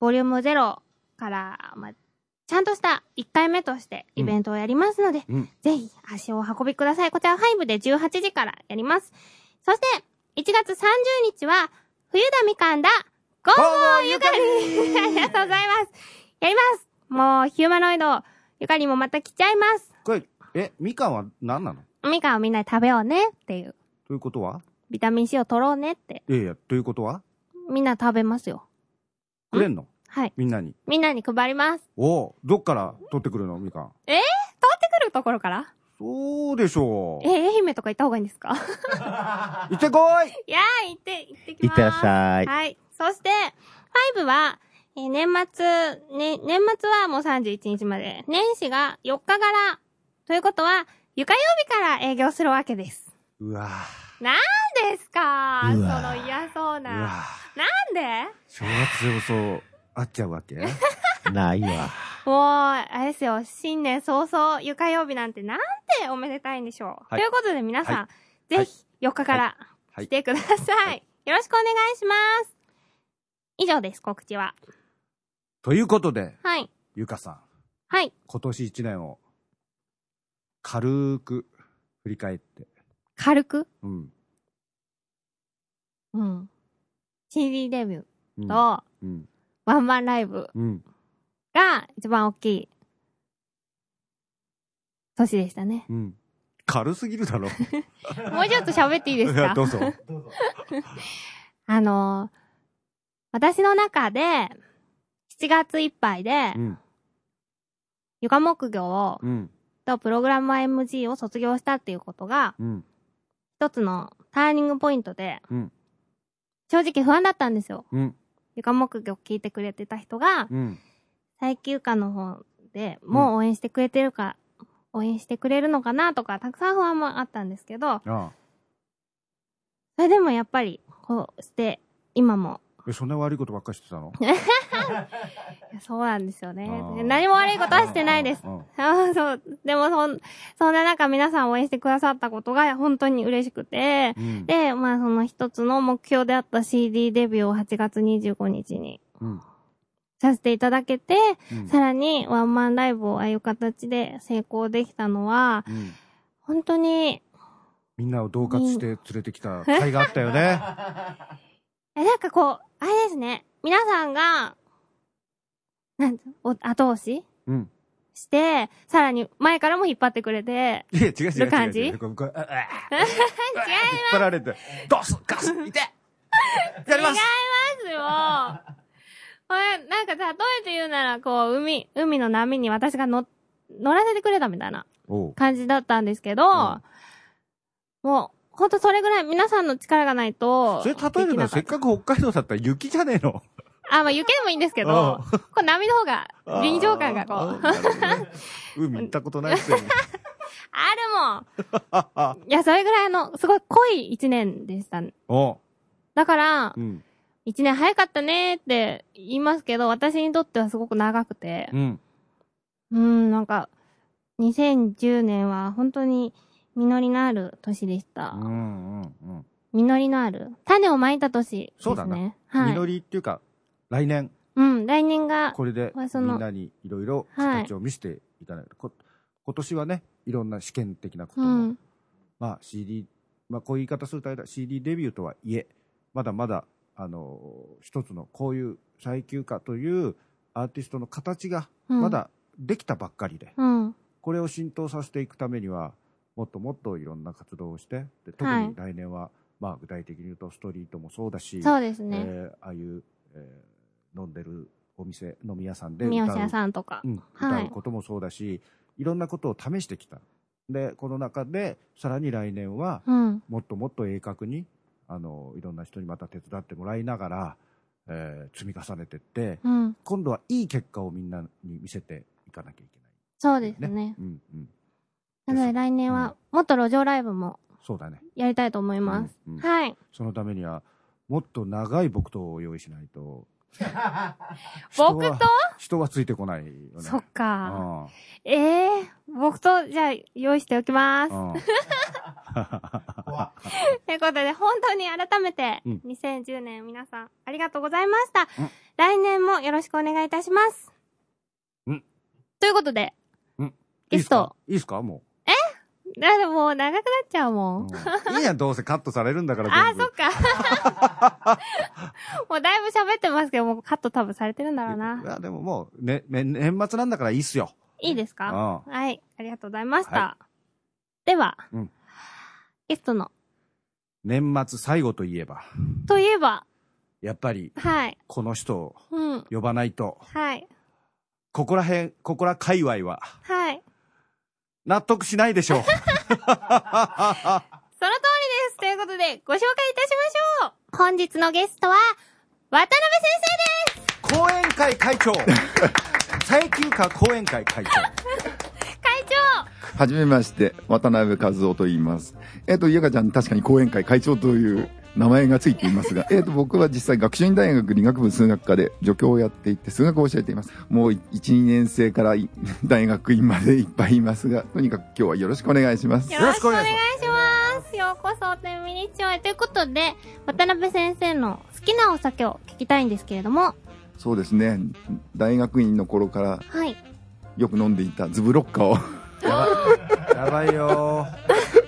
A: ボリューム0から、まあ、ちゃんとした1回目としてイベントをやりますので、
B: うん。
A: ぜひ足をお運びください。こちら5で18時からやります。そして、1月30日は、冬田みかんだ、ゴーゴーゆかりありがとうございます。やりますもう、ヒューマノイド、ゆかりもまた来ちゃいます。
B: これ、え、みかんは何なの？
A: みかんをみんなで食べようねっていう。
B: ということは？
A: ビタミン C を取ろうねって。
B: いやいや、ということは？
A: みんな食べますよ。
B: くれんの？
A: はい。
B: みんなに？
A: みんなに配ります。
B: おうどっから取ってくるのみかん？
A: え？ー、通ってくるところから？
B: そうでしょう。
A: えー、愛媛とか行った方がいいんですか？
B: 行ってこい
A: いやー、行って、行ってきます。
H: いってらっしゃい
A: はい。そして、5は、えー年末、ね、年末はもう31日まで。年始が4日柄。ということは、床曜日から営業するわけです。
B: うわ
A: なんですか？その嫌そうな。
B: うわ
A: なんで？
B: 正月そう、会っちゃうわけ？
H: ないわ。
A: もう、あれですよ、新年早々、床曜日なんてなんておめでたいんでしょう。
B: はい
A: ということで皆さん、
B: は
A: ぜひ4日から
B: はい
A: 来てください。よろしくお願いします。以上です、告知は。
B: ということで、
A: はい。
B: ゆかさん、
A: はい。
B: 今年一年を軽く振り返って、
A: 軽く？
B: うん。
A: うん。CD デビュ
B: うん
A: ーと、
B: うん。
A: ワンマンライブ
B: うん。
A: が一番大きい年でしたね。
B: うん。軽すぎるだろ。
A: もうちょっと喋っていいです
B: い
A: か
B: やどうぞ。
A: あのー私の中で、7月いっぱいで
B: う、ん。
A: 床木業を、
B: うん。
A: とプログラマー MG を卒業したっていうことが、
B: うん。
A: 一つのターニングポイントで、
B: うん。
A: 正直不安だったんですよ。
B: うん。
A: 床木業聞いてくれてた人が、
B: うん。
A: 最休暇の方でもう応援してくれてるか、応援してくれるのかなとか、たくさん不安もあったんですけど、
B: ああ。
A: それでもやっぱり、こうして、今も、
B: え、そんな悪いことばっかりしてたの？
A: そうなんですよね何も悪いことはしてないです。
B: うん
A: あーそう。でもそん、そんな中皆さん応援してくださったことが本当に嬉しくて、
B: うん
A: で、まあその一つの目標であった CD デビューを8月25日に
B: うん。
A: させていただけて、
B: うん
A: さらにワンマンライブをああいう形で成功できたのは、
B: うん。
A: 本当に、
B: みんなを恫喝して連れてきた甲斐があったよね。
A: え、なんかこう、あれですね。皆さんが、なんてお後押し？
B: うん。
A: して、さらに前からも引っ張ってくれて、
B: いや、違う違う違う違う。
A: 違い
B: 引っ張られて、ドスガスいてやります
A: 違いますよこれ、なんか例えて言うなら、こう、海、海の波に私が乗、乗らせてくれたみたいな感じだったんですけど、もう、ほんとそれぐらい皆さんの力がないと、
B: それ例えるのはせっかく北海道だったら雪じゃねえの。
A: あ、まあ雪でもいいんですけど、こう波の方が、臨場感がこう、
B: 海行ったことないっすよね。
A: あるもん いや、それぐらいの、すごい濃い一年でした。だから
B: う、ん。
A: 一年早かったねって言いますけど、私にとってはすごく長くて、
B: うん。
A: うん、なんか、2010年は本当に実りのある年でした。
B: うんうんうん。
A: 実りのある。種をまいた年ですね。
B: そうだな。
A: はい。
B: 実りっていうか、来年、
A: うん、来年が、
B: これでみんなにいろいろ形を見せていただい、こ今年はね、いろんな試験的なことも、
A: うん、
B: まあ CD、まあこういう言い方するとあれだ CD デビューとはいえ、まだまだ、あの、一つのこういう最休暇というアーティストの形がまだできたばっかりで、
A: うん、
B: これを浸透させていくためには、もっともっといろんな活動をして、で特
A: はい
B: に来年は、まあ具体的に言うとストリートもそうだし、
A: そうですね
B: えーああいう、えー飲んでるお店、飲み屋さんで
A: 三
B: 歌う
A: 好屋さんとか
B: うん、
A: はい
B: 歌うこともそうだし、い、ろんなことを試してきた。で、この中で、さらに来年は、
A: うん
B: もっともっと鋭角に、あの、いろんな人にまた手伝ってもらいながら、えー積み重ねていって、
A: うん
B: 今度はいい結果をみんなに見せていかなきゃいけ
A: そうですね。
B: ない。うんうん。
A: なので来年は、もっと路上ライブも
B: そうだね。
A: やりたいと思います。
B: うんうん
A: はい。
B: そのためには、もっと長い木刀を用意しないと。
A: 木刀？
B: 人はついてこないよね。
A: そっか。
B: あ
A: ええー、僕と、じゃあ、用意しておきます。
B: あ
A: ということで、本当に改めて、
B: うん
A: 2010年皆さん、ありがとうございました。来年もよろしくお願いいたします。
B: うん
A: ということで、
B: うん。
A: ゲスト
B: いいっすか？も
A: だってもう長くなっちゃうもん。
B: う。いいやん、どうせカットされるんだから
A: あ、そっか。もうだいぶ喋ってますけど、もうカット多分されてるんだろう
B: い
A: な。
B: や、でももう、ね、ね年末なんだからいいっすよ。
A: いいですか？
B: あ
A: はい。ありがとうございました。
B: は
A: では、
B: うん
A: ゲストの、
B: 年末最後といえば、
A: といえば、
B: やっぱり、
A: はい。
B: この人を
A: うん。
B: 呼ばないと、
A: はい。
B: ここら辺、ここら界隈は、
A: はい。
B: 納得しないでしょう。
A: その通りです。ということで、ご紹介いたしましょう。本日のゲストは、渡辺先生です。
B: 講演会会長最休暇講演会会長
A: 会長
K: はじめまして、渡辺和夫と言います。えっ、と、ゆかちゃん、確かに講演会会長という名前がついていますが、えっ、と、僕は実際学習院大学理学部数学科で助教をやっていて、数学を教えています。もう1、2年生からい 大学院までいっぱいいますが、とにかく今日はよろしくお願いします。
A: よろしくお願いします。ようこそ、天ミニッチョへ。ということで、渡辺先生の好きなお酒を聞きたいんですけれども、
K: そうですね。大学院の頃から
A: はい。
K: よく飲んでいたズブロッカを。
B: やばいよ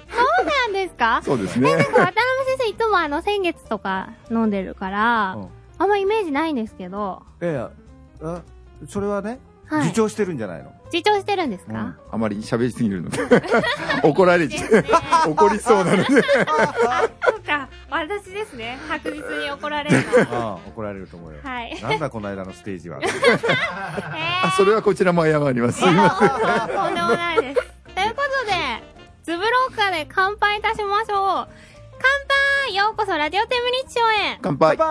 A: ですか？
K: そうですね。
A: え、なんか渡辺先生いつもあの、先月とか飲んでるから、あんまイメージないんですけど、
B: いやいやあそれはね、
A: はい。
B: 自重してるんじゃないの？
A: 自重してるんですか、
K: あまり喋りすぎるので。怒られちゃう。怒りそうなので。
A: そうか、私ですね。確実に怒られるの。
B: ああ怒られると思うよ、
A: はい。
B: なんだこの間のステージは。
K: あ、それはこちらも謝ります。すいません。
A: とんでもないです。ということで、ズブロッカーで乾杯いたしましょう。乾杯ようこそラジオテムニッチョへ
K: 乾杯。
A: いた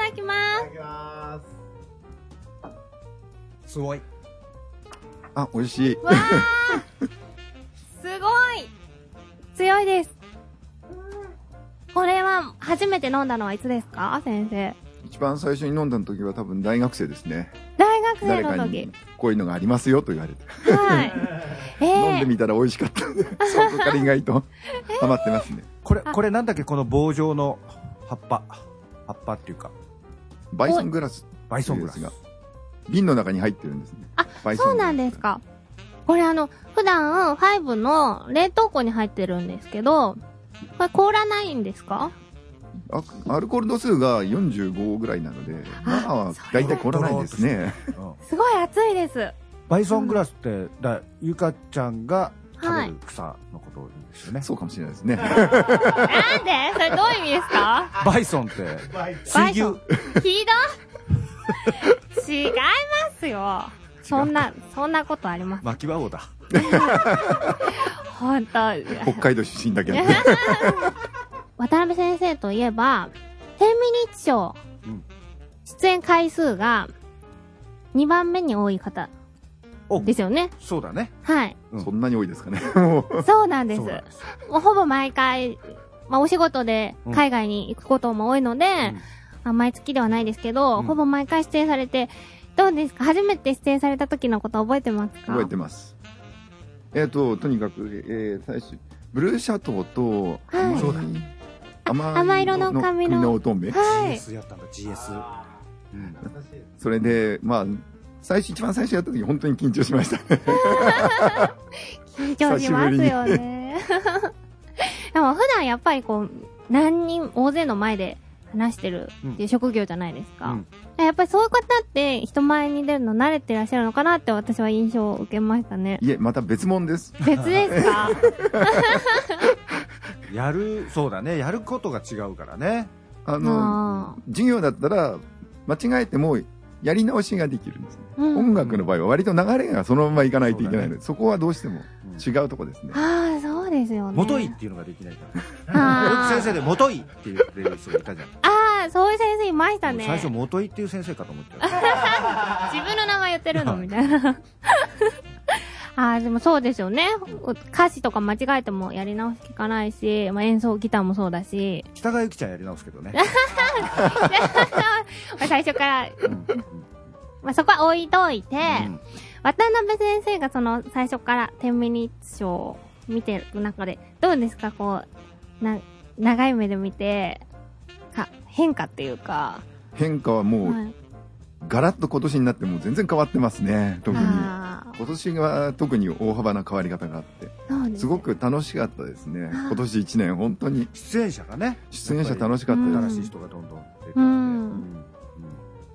A: だきます。
B: すごい
K: あ、美味しい。
A: わーすごい強いです。これは初めて飲んだのはいつですか？先生。
K: 一番最初に飲んだ時は多分大学生ですね。
A: 大学生の時
K: 誰かに。こういうのがありますよと言われて。
A: はい。え
K: 飲んで
A: ー、
K: みたら美味しかったので、そこから意外とハマってますね。
B: これこれなんだっけ？この棒状の葉っぱ葉っぱっていうか
K: バイソングラス。
B: バイソングラス
K: が。瓶の中に入ってるんですね。バイソン
A: そうなんですか。これあの、普段、ファイブの冷凍庫に入ってるんですけど、これ凍らないんですか？
K: あアルコール度数が45ぐらいなので、まあ、大体凍らないですね。
A: すごい熱いです。
B: バイソングラスって、だゆかちゃんが食べ
A: はい
B: る草のことを言うんですよね、
K: そうかもしれないですね
A: なんで？それどういう意味ですか？
B: バイソンって水牛？
A: ひど違いますよ。そんな、そんなことあります。
B: 巻き場王だ
A: ほんと。
K: 北海道出身だけど。
A: 渡辺先生といえば、10ミニッチ賞、出演回数が2番目に多い方ですよね。
B: そうだね。
A: はい。
K: そんなに多いですかね。
A: そうなんです。もうほぼ毎回、まあ、お仕事で海外に行くことも多いので、まあ、毎月ではないですけど、ほぼ毎回出演されて、どうですか？初めて出演された時のこと覚えてますか？
K: 覚えてます。えっ、と、とにかく、えー、最初、ブルーシャトーと、
A: はい。
K: そうだ甘
A: 甘色の髪の
K: 乙女。
A: はい
B: GS やったんだ GS
K: それで、まあ、最初、一番最初やった時本当に緊張しましたね。
A: 緊張しますよね。でも普段やっぱりこう、何人、大勢の前で話してるっていう職業じゃないですか。やっぱりそういう方って人前に出るの慣れてらっしゃるのかなって私は印象を受けましたね。
K: いえ、また別物です。
A: 別ですか
B: やるそうだね。やることが違うからね。
K: あの、授業だったら、間違えても、やり直しができるんですね、
A: うん。
K: 音楽の場合は割と流れがそのままいかないといけないので、そ,、こはどうしても違うとこですね。
A: ああ、そうですよね。
B: 元いっていうのができないから先生で元いって言ってる人がいたじゃん。
A: ああ、そういう先生いましたね。
B: 最初元いっていう先生かと思っちゃ
A: 自分の名前言ってるの？みたいな。ああ、でもそうですよね。歌詞とか間違えてもやり直し聞かないし、まあ、演奏ギターもそうだし。
B: う北川由紀ちゃんやり直すけどね
A: まあ 最初から、まあ、そこは置いといて、渡辺先生がその最初から10ミニッツショーを見てる中で、どうですかこう、な、長い目で見て、か、変化っていうか。
K: 変化はもう、
A: はい
K: ガラッと今年になってもう全然変わってますね、特に。
A: あ
K: 今年は特に大幅な変わり方があって、
A: す
K: すごく楽しかったですね。今年1年本当に。
B: 出演者がね。
K: 出演者楽しかったです。
B: 新しい人がどんどん出て
A: うん。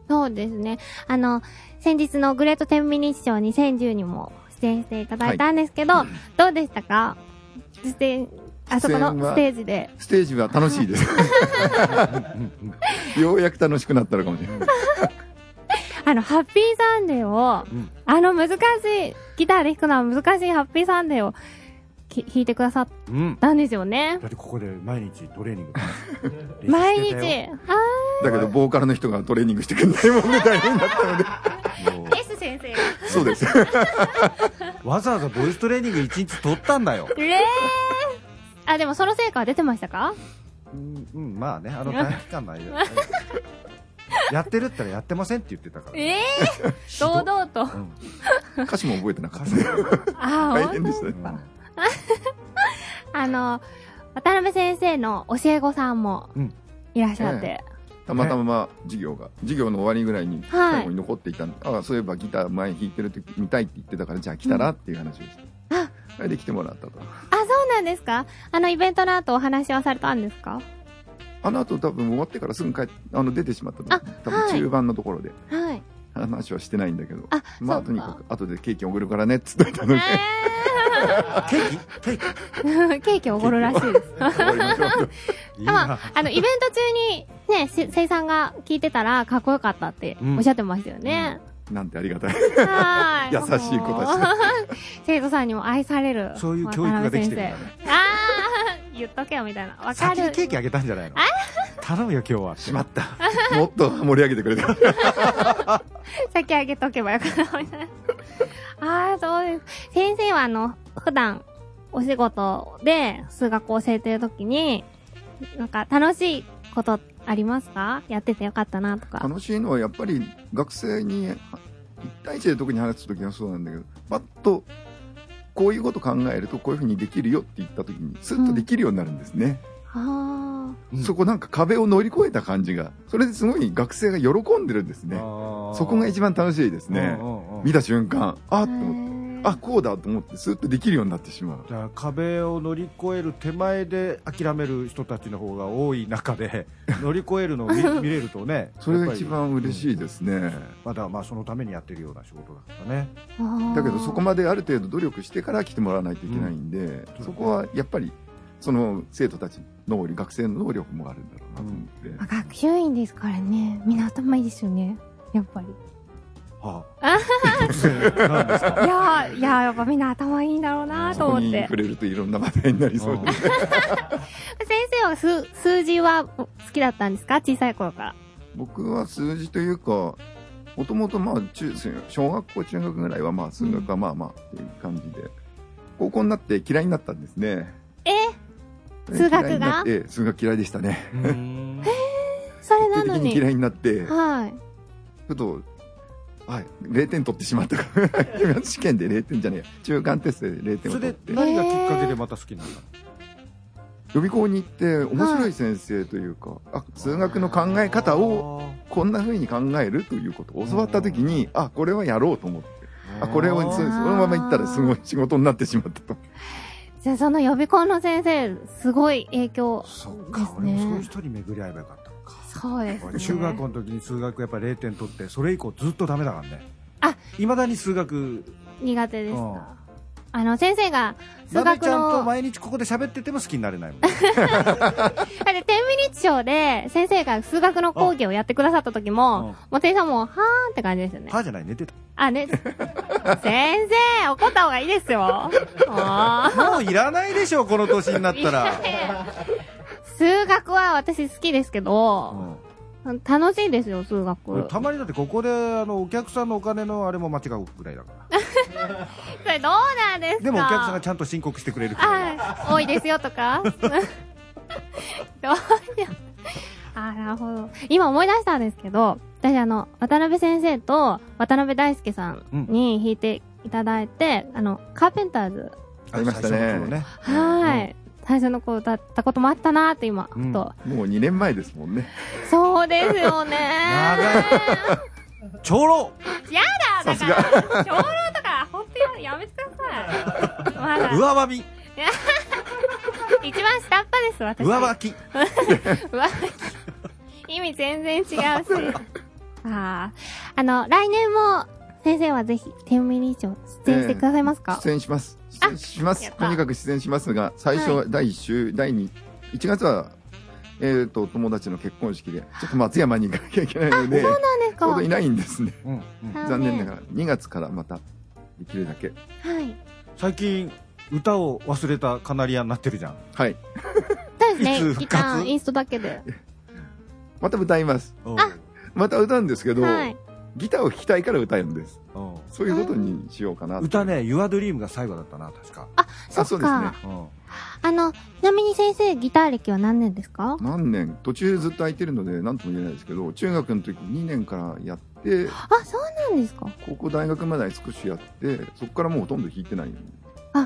A: そうですね。あの、先日のグレートテンミニッショー2010にも出演していただいたんですけど、どうでしたか？出演あそこのステージで。
K: ステージは楽しいです。ようやく楽しくなったのかもしれない。
A: あの、ハッピーサンデーを、あの難しい、ギターで弾くのは難しいハッピーサンデーをき弾いてくださっ
B: うん。
A: たんですよね。
B: だってここで毎日トレーニング。
A: 毎日。
K: だけど、ボーカルの人がトレーニングしてくんないもんね、大変だったので。
A: 先生が。
K: そうです。
B: わざわざボイストレーニング一日取ったんだよ。
A: えー、あ、でもその成果は出てましたか？
B: うん、うん、まあね、あの短期間の間。やってるったらやってませんって言ってたから。
A: ええー、堂々と。
K: 歌詞も覚えてなかった。
A: あー
K: 大変でしたね。
A: あの、渡辺先生の教え子さんもいらっしゃって。
K: ええたまたま授業が、授業の終わりぐらいに
A: はい
K: 最後に残っていたんで、ああ、そういえばギター前弾いてる時見たいって言ってたから、じゃあ来たらっていう話をして。それで来てもらったと。
A: あ、そうなんですか？あのイベントの後お話はされたんですか？
K: あの後多分終わってからすぐ帰あの出てしまったと。多分
A: はい
K: 中盤のところで。
A: はい。
K: 話はしてないんだけど。
A: あ
K: まあとにかく後でケーキおごるからねっつっといたので。
B: ケーキ？ケーキ？
A: ケーキおごるらしいです。
K: いい
A: まあ、あの、イベント中に、ね、せ生産が聞いてたら、かっこよかったっておっしゃってましたよね。
K: なんてありがたい。優しい子たち。
A: 生徒さんにも愛される。
B: そういう教育ができてるんだね
A: あー、言っとけよ、みたいな。わかる
B: 先に。ケーキあげたんじゃないの？頼むよ今日は。しまった。
K: もっと盛り上げてくれた。
A: 先あげとけばよかった、みたいな。あー、そうです。先生は、あの、普段、お仕事で数学を教えてるときに、なんか楽しいことありますか？やっててよかったなとか。
K: 楽しいのはやっぱり学生に1対1で特に話す時はそうなんだけどパッとこういうこと考えるとこういうふうにできるよって言った時にスッとできるようになるんですね、
A: あ
K: そこなんか壁を乗り越えた感じが。それですごい学生が喜んでるんですね。そこが一番楽しいですね。見た瞬間あっと思ってあこうだと思ってスッとできるようになってしまう。
B: じゃあ壁を乗り越える手前で諦める人たちの方が多い中で 乗り越えるのを見見れるとね
K: それが一番嬉しいですね、
B: まだまあそのためにやってるような仕事だからね。
K: だけどそこまである程度努力してから来てもらわないといけないんで、そこはやっぱりその生徒たちの能力学生の能力もあるんだろうなと思って、
A: まあ学習院ですからね。みんな頭いいですよね。やっぱり。
B: は
A: あいやー、いやーやっぱみんな頭いいんだろうなと思って。
K: に触れるといろんな話題になりそう。で、
A: 先生は数数字は好きだったんですか？小さい頃から。
K: 僕は数字というかもともとまあ中小学校中学ぐらいはまあ数学はまあまあっていう感じで、高校になって嫌いになったんですね。
A: え？数学が？
K: 嫌いになって数学嫌いでしたね。
A: それなのに
K: 嫌いになって。
A: はい。
K: ちょっと、はい、0点取ってしまった。から、試験で0点じゃねえや、中間テストで0点を
B: それ
K: 取って、
B: で何がきっかけでまた好きになったの？
K: 予備校に行って、面白い先生というか、あ数学の考え方をこんな風に考えるということ。を教わったときに、あこれはやろうと思って、あこれをそそのまま行ったらすごい仕事になってしまったと。
A: じゃあその予備校の先生、すごい影響です
B: 俺もそういう
A: ね。
B: 人に巡り合えばよかった
A: そうですね。
B: 中学校の時に数学やっぱ0点取ってそれ以降ずっとダメだからねあいまだに数学
A: 苦手です
B: うん
A: か。あの、先生が数学
B: ちゃんと
A: の、
B: 毎日ここで喋ってても好きになれないもん
A: だって10ミニッツショーで先生が数学の講義をやってくださった時も、もう店員さんも、はーんって感じですよね。
B: はじゃない寝てた
A: あ、ね。先生、怒った方がいいですよ。あー
B: もういらないでしょこの年になったら
A: 数学は私好きですけど、楽しいですよ、数学。
B: たまにだってここであのお客さんのお金のあれも間違うぐらいだから
A: それどうなんですか？
B: でもお客さんがちゃんと申告してくれるから
A: あ多いですよとか どうしあなるほど。今思い出したんですけど、私あの、渡辺先生と渡辺大輔さんに弾いていただいて、あの、カーペンターズ。
K: ありましたね。
A: はい。最初の子歌ったこともあったなーって今、ふと。
K: もう2年前ですもんね。
A: そうですよね
B: 長老
A: やだだから、長老とか、本当にやめてください。まだ。
B: 上ばみ
A: 一番下っ端です、私。
B: 上履き
A: 上履き。意味全然違うし。ああ。あの、来年も、先生はぜひ、天ミニー賞出演してくださいますか、
K: 出演します。出演します。とにかく出演しますが、最初は第1週、第2、1月は、えっ、と、友達の結婚式で、ちょっと松山に行かなきゃいけないので、
A: そうなんですか
K: ちょうどいないんですね。
B: うん
K: 残念ながら、2月からまた、できるだけ。
A: はい。
B: 最近歌を忘れたカナリアになってるじゃん
K: はい
A: そうですね。
B: いつ復
A: ギタ
B: 活
A: ー、インストだけで。
K: また歌います。
A: あ
K: また歌うんですけど、
A: はい
K: ギターを弾きたいから歌うんです。そういうことにしようかなと。
B: 歌ね「YourDream」が最後だったな確か。
A: あ、そっ
K: あそうですね。
A: か。あの、ちなみに先生、ギター歴は何年ですか？
K: 何年？途中ずっと空いてるので何とも言えないですけど中学の時2年からやって
A: あ、そうなんですか。
K: 高校大学まで少しやってそこからもうほとんど弾いてない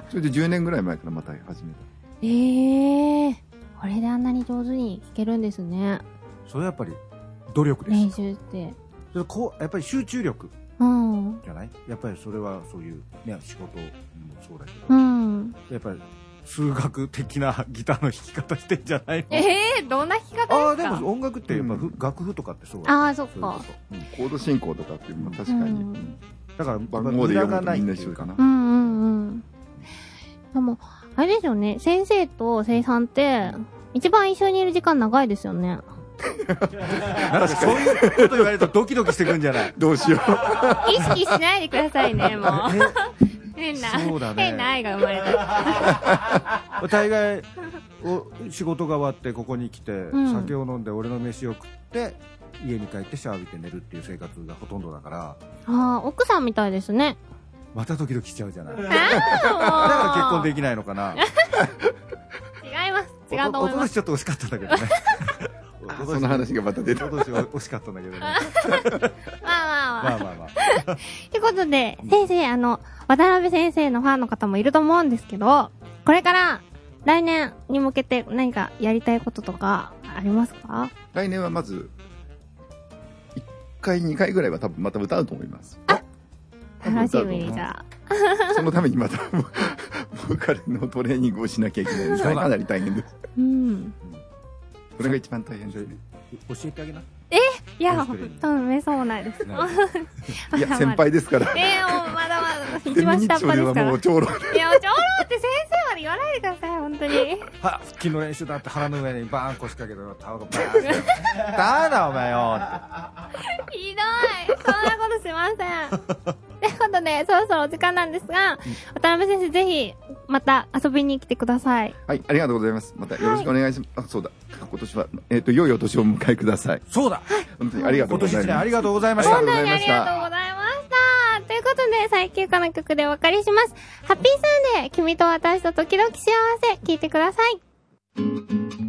K: それで10年ぐらい前からまた始めた。
A: ええこれであんなに上手に弾けるんですね。
B: それはやっぱり努力です。
A: 練習って。
B: でこうやっぱり集中力
A: うん。
B: じゃない？やっぱりそれはそういうね仕事もそうだけど、
A: うん。
B: やっぱり数学的なギターの弾き方してんじゃないの？
A: ええどんな弾き方ですか？
B: ああでも音楽ってやっぱふ、楽譜とかってそう
A: あーそっか。
B: ういうこと。
K: コード進行とかっていうのも確かに、
A: うん。
B: だから
K: 番号で読むとみんな一緒かな。
A: うんうんうん。でも、あれですよね、先生と生産って、一番一緒にいる時間長いですよね。
B: なんかそういうこと言われるとドキドキしてくんじゃない？
K: どうしよ
A: 意識しないでくださいね、もう。変な、
B: そうだね
A: 変な愛が生まれた。
B: 大概お仕事が終わってここに来て、
A: ん
B: 酒を飲んで俺の飯を食って家に帰ってシャワー浴びて寝るっていう生活がほとんどだから
A: ああ、奥さんみたいですね。
B: またドキドキしちゃうじゃない？だ
A: ー
B: から結婚できないのかな？
A: 違います。違うと
B: お
A: 思います。
B: ととしちょっと惜しかったんだけどね
K: その話がまた出た。
B: おととし惜しかったんだけどね。
A: まあまあまあ。
B: まあまあまあ。
A: ってことで、先生、あの、渡辺先生のファンの方もいると思うんですけど、これから来年に向けて何かやりたいこととかありますか？
K: 来年はまず1回2回ぐらいは多分また歌うと思います。
A: 楽しみにじゃ
K: そのためにまたボーカルのトレーニングをしなきゃいけない。かなり大変です。
A: あ。うん。
K: それが一番大変ですね
B: 教えてあげな
A: え？いや、多分めそうないです。
B: ね
K: いや先輩ですから
A: えー、もうまだまだ、
K: 天
A: 一番下っ端ですから。
K: もう長老
A: いや、長老って先生まで言わないでください、本当に。
B: は 腹筋の練習だって腹の上にバーン腰掛けてタオルバーンっだお前よ
A: ひどい。そんなことしません。ということで、そろそろお時間なんですが、渡辺先生ぜひ、また遊びに来てください。
K: はいありがとうございます。またよろしくお願いします、あそうだ。今年はえっ、と良いお年をお迎えください。
B: そうだ。
K: 本当にありがとうございます。
B: 今年一年ありがとうございました。
A: 本当にありがとうございました。ということで、最休暇の曲でお別れします。ハッピーサンデー、君と私と時々幸せ、聞いてください。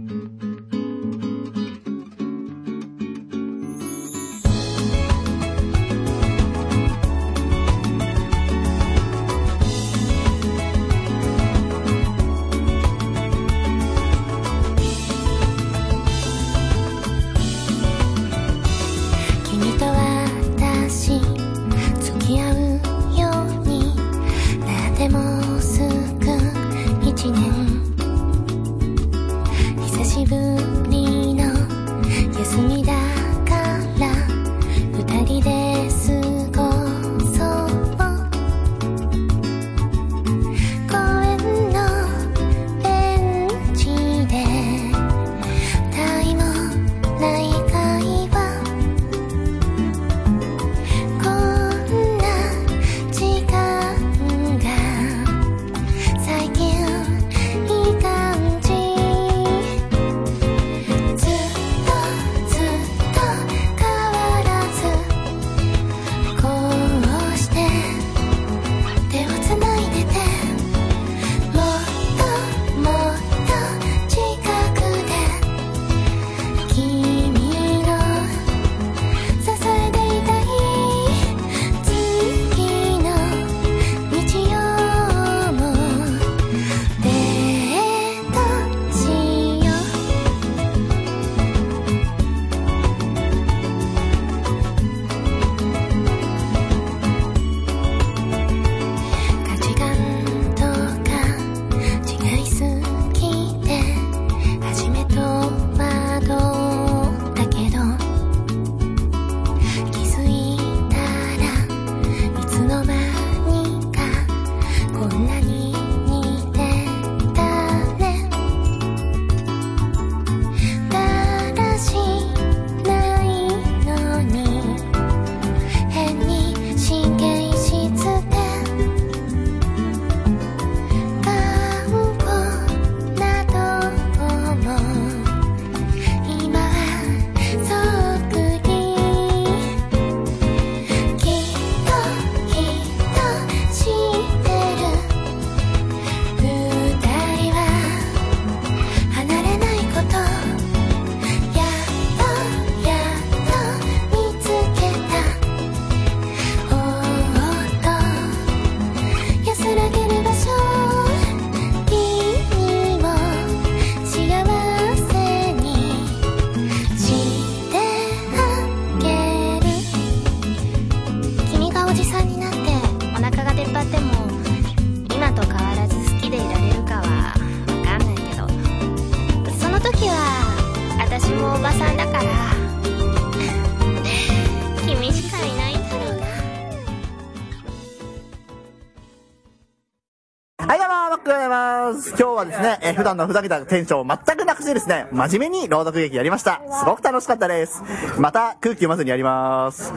L: 普段のふざけたテンションを全くなくしてですね、真面目に朗読劇やりました。すごく楽しかったです。また空気読まずにやります。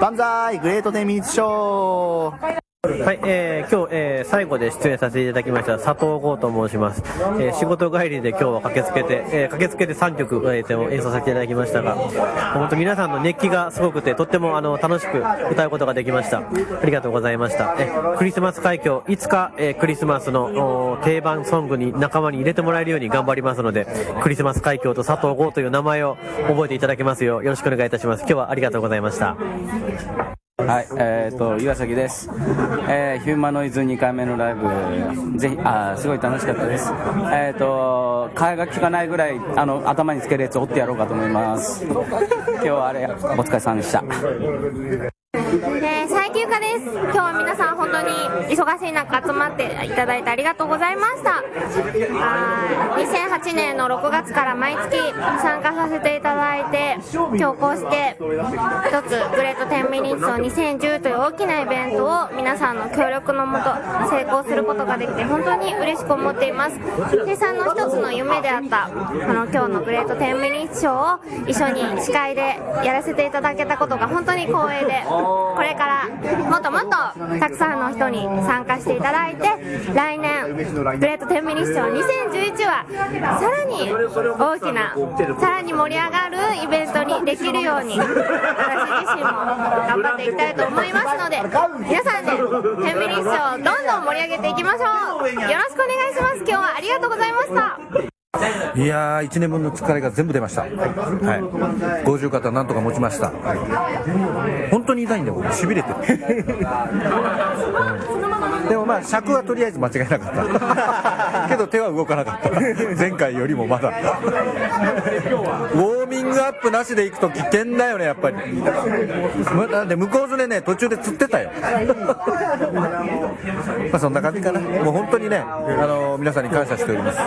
L: 万歳グレートテンミニッツショー
O: はい、えー今日、えー最後で出演させていただきました佐藤剛と申します、えー仕事帰りで今日は駆けつけて、えー駆けつけて3曲、えーと演奏させていただきましたが本当皆さんの熱気がすごくてとってもあの楽しく歌うことができました。ありがとうございました。えクリスマス海峡いつか、えークリスマスの定番ソングに仲間に入れてもらえるように頑張りますのでクリスマス海峡と佐藤剛という名前を覚えていただけますようよろしくお願いいたします。今日はありがとうございました。
P: はい、えっ、と、岩崎です。えーヒューマノイズ2回目のライブ、ぜひ、あすごい楽しかったです。えっ、と、替えが効かないぐらい、あの、頭につけるやつを折ってやろうかと思います。今日はあれ、お疲れ様でした。
A: えー、最休暇です。今日は皆さん本当に忙しい中集まっていただいてありがとうございました。あ2008年の6月から毎月参加させていただいて、今日こうして一つグレート10ミニッツを2010という大きなイベントを皆さんの協力のもと成功することができて本当に嬉しく思っています。生産の一つの夢であった、この今日のグレート10ミニッツショーを一緒に司会でやらせていただけたことが本当に光栄で、これからもっともっとたくさんの人に参加していただいて来年グレート10ミニッション2011はさらに大きなさらに盛り上がるイベントにできるように私自身も頑張っていきたいと思いますので皆さんで10ミニッションをどんどん盛り上げていきましょう。よろしくお願いします。今日はありがとうございました。
B: いやー、1年分の疲れが全部出ました。はい。五十肩なんとか持ちました。本当に痛いんだよ、しびれてる。うんでもまあ、尺はとりあえず間違いなかった。けど手は動かなかった。前回よりもまだ。ウォーミングアップなしで行くと危険だよね、やっぱり。むなんで向こうずれね、途中で釣ってたよ。まあそんな感じかな。もう本当にね、あの皆さんに感謝しております。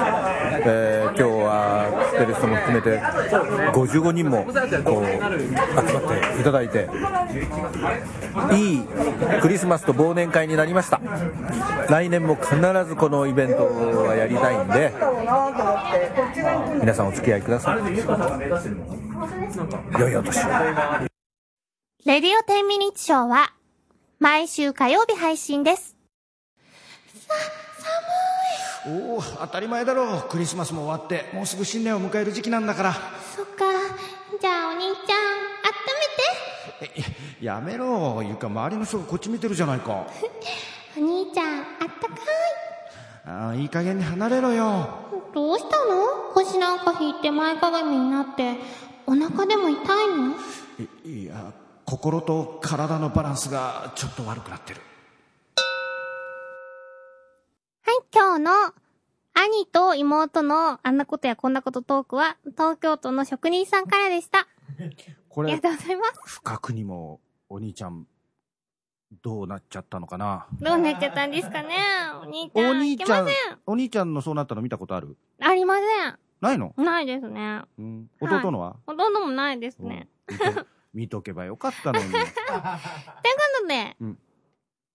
B: えー今日は来てる人も含めて55人もこう集まっていただいていいクリスマスと忘年会になりました。来年も必ずこのイベントはやりたいんで皆さんお付き合いください。良いお年を。
A: レディオ10ミニッツショーは毎週火曜日配信です
B: おお当たり前だろ。うクリスマスも終わってもうすぐ新年を迎える時期なんだから。
A: そっか。じゃあお兄ちゃん温めて。
B: やめろ。いうか周りの人がこっち見てるじゃないか。
A: お兄ちゃんあったか
B: ああいい加減に離れろよ。
A: いどうしたの？腰なんか引いて前かがみになって。お腹でも痛いの？
B: いいや心と体のバランスがちょっと悪くなってる
A: 今日の兄と妹のあんなことやこんなことトークは東京都の職人さんからでした。
B: こ
A: ありがとうございます。
B: 不覚にもお兄ちゃんどうなっちゃったのかな？
A: どうなっちゃったんですかねお兄ちゃん。
B: お兄ちゃん
A: いけません。
B: お兄ちゃんのそうなったの見たことある？
A: ありま
B: ないの？
A: せん。ないですね。
B: うん弟のは、
A: ほとんどもないですね。
B: 見とけばよかったのに
A: ということで、
B: うん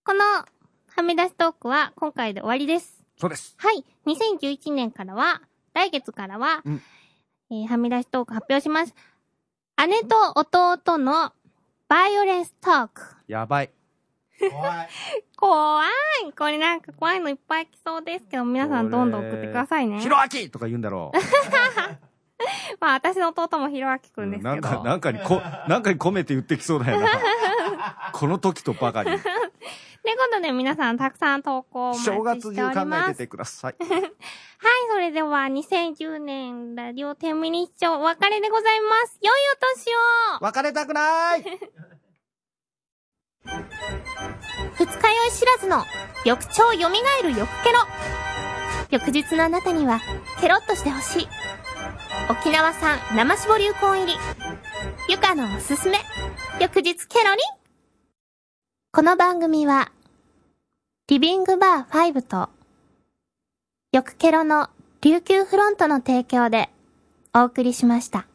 A: このはみ出しトークは今回で終わりです。
B: そうです。
A: はい。2011年からは、来月からは、
B: うん
A: えーはみ出しトーク発表します。姉と弟のバイオレンストーク。
B: やばい
A: 怖いこれなんか怖いのいっぱい来そうですけど、皆さんどんどん送ってくださいね。
B: ひろあきとか言うんだろ
A: まあ私の弟もひろあきくんですけど。
B: うなんかなんかにこなんかに込めて言ってきそうだよなこの時とばかり
A: ということで皆さんたくさん投稿を
B: 正。月中考えててください
A: はい、それでは2010年ラジオ10ミニッションお別れでございます。良いお年を
B: 別れたくない
A: 二日酔い知らずの翌朝蘇る翌ケロ。翌日のあなたにはケロッとしてほしい。沖縄産生搾り流行入り。ゆかのおすすめ。翌日ケロリン。この番組は、リビングバー5と、よくケロの琉球フロントの提供でお送りしました。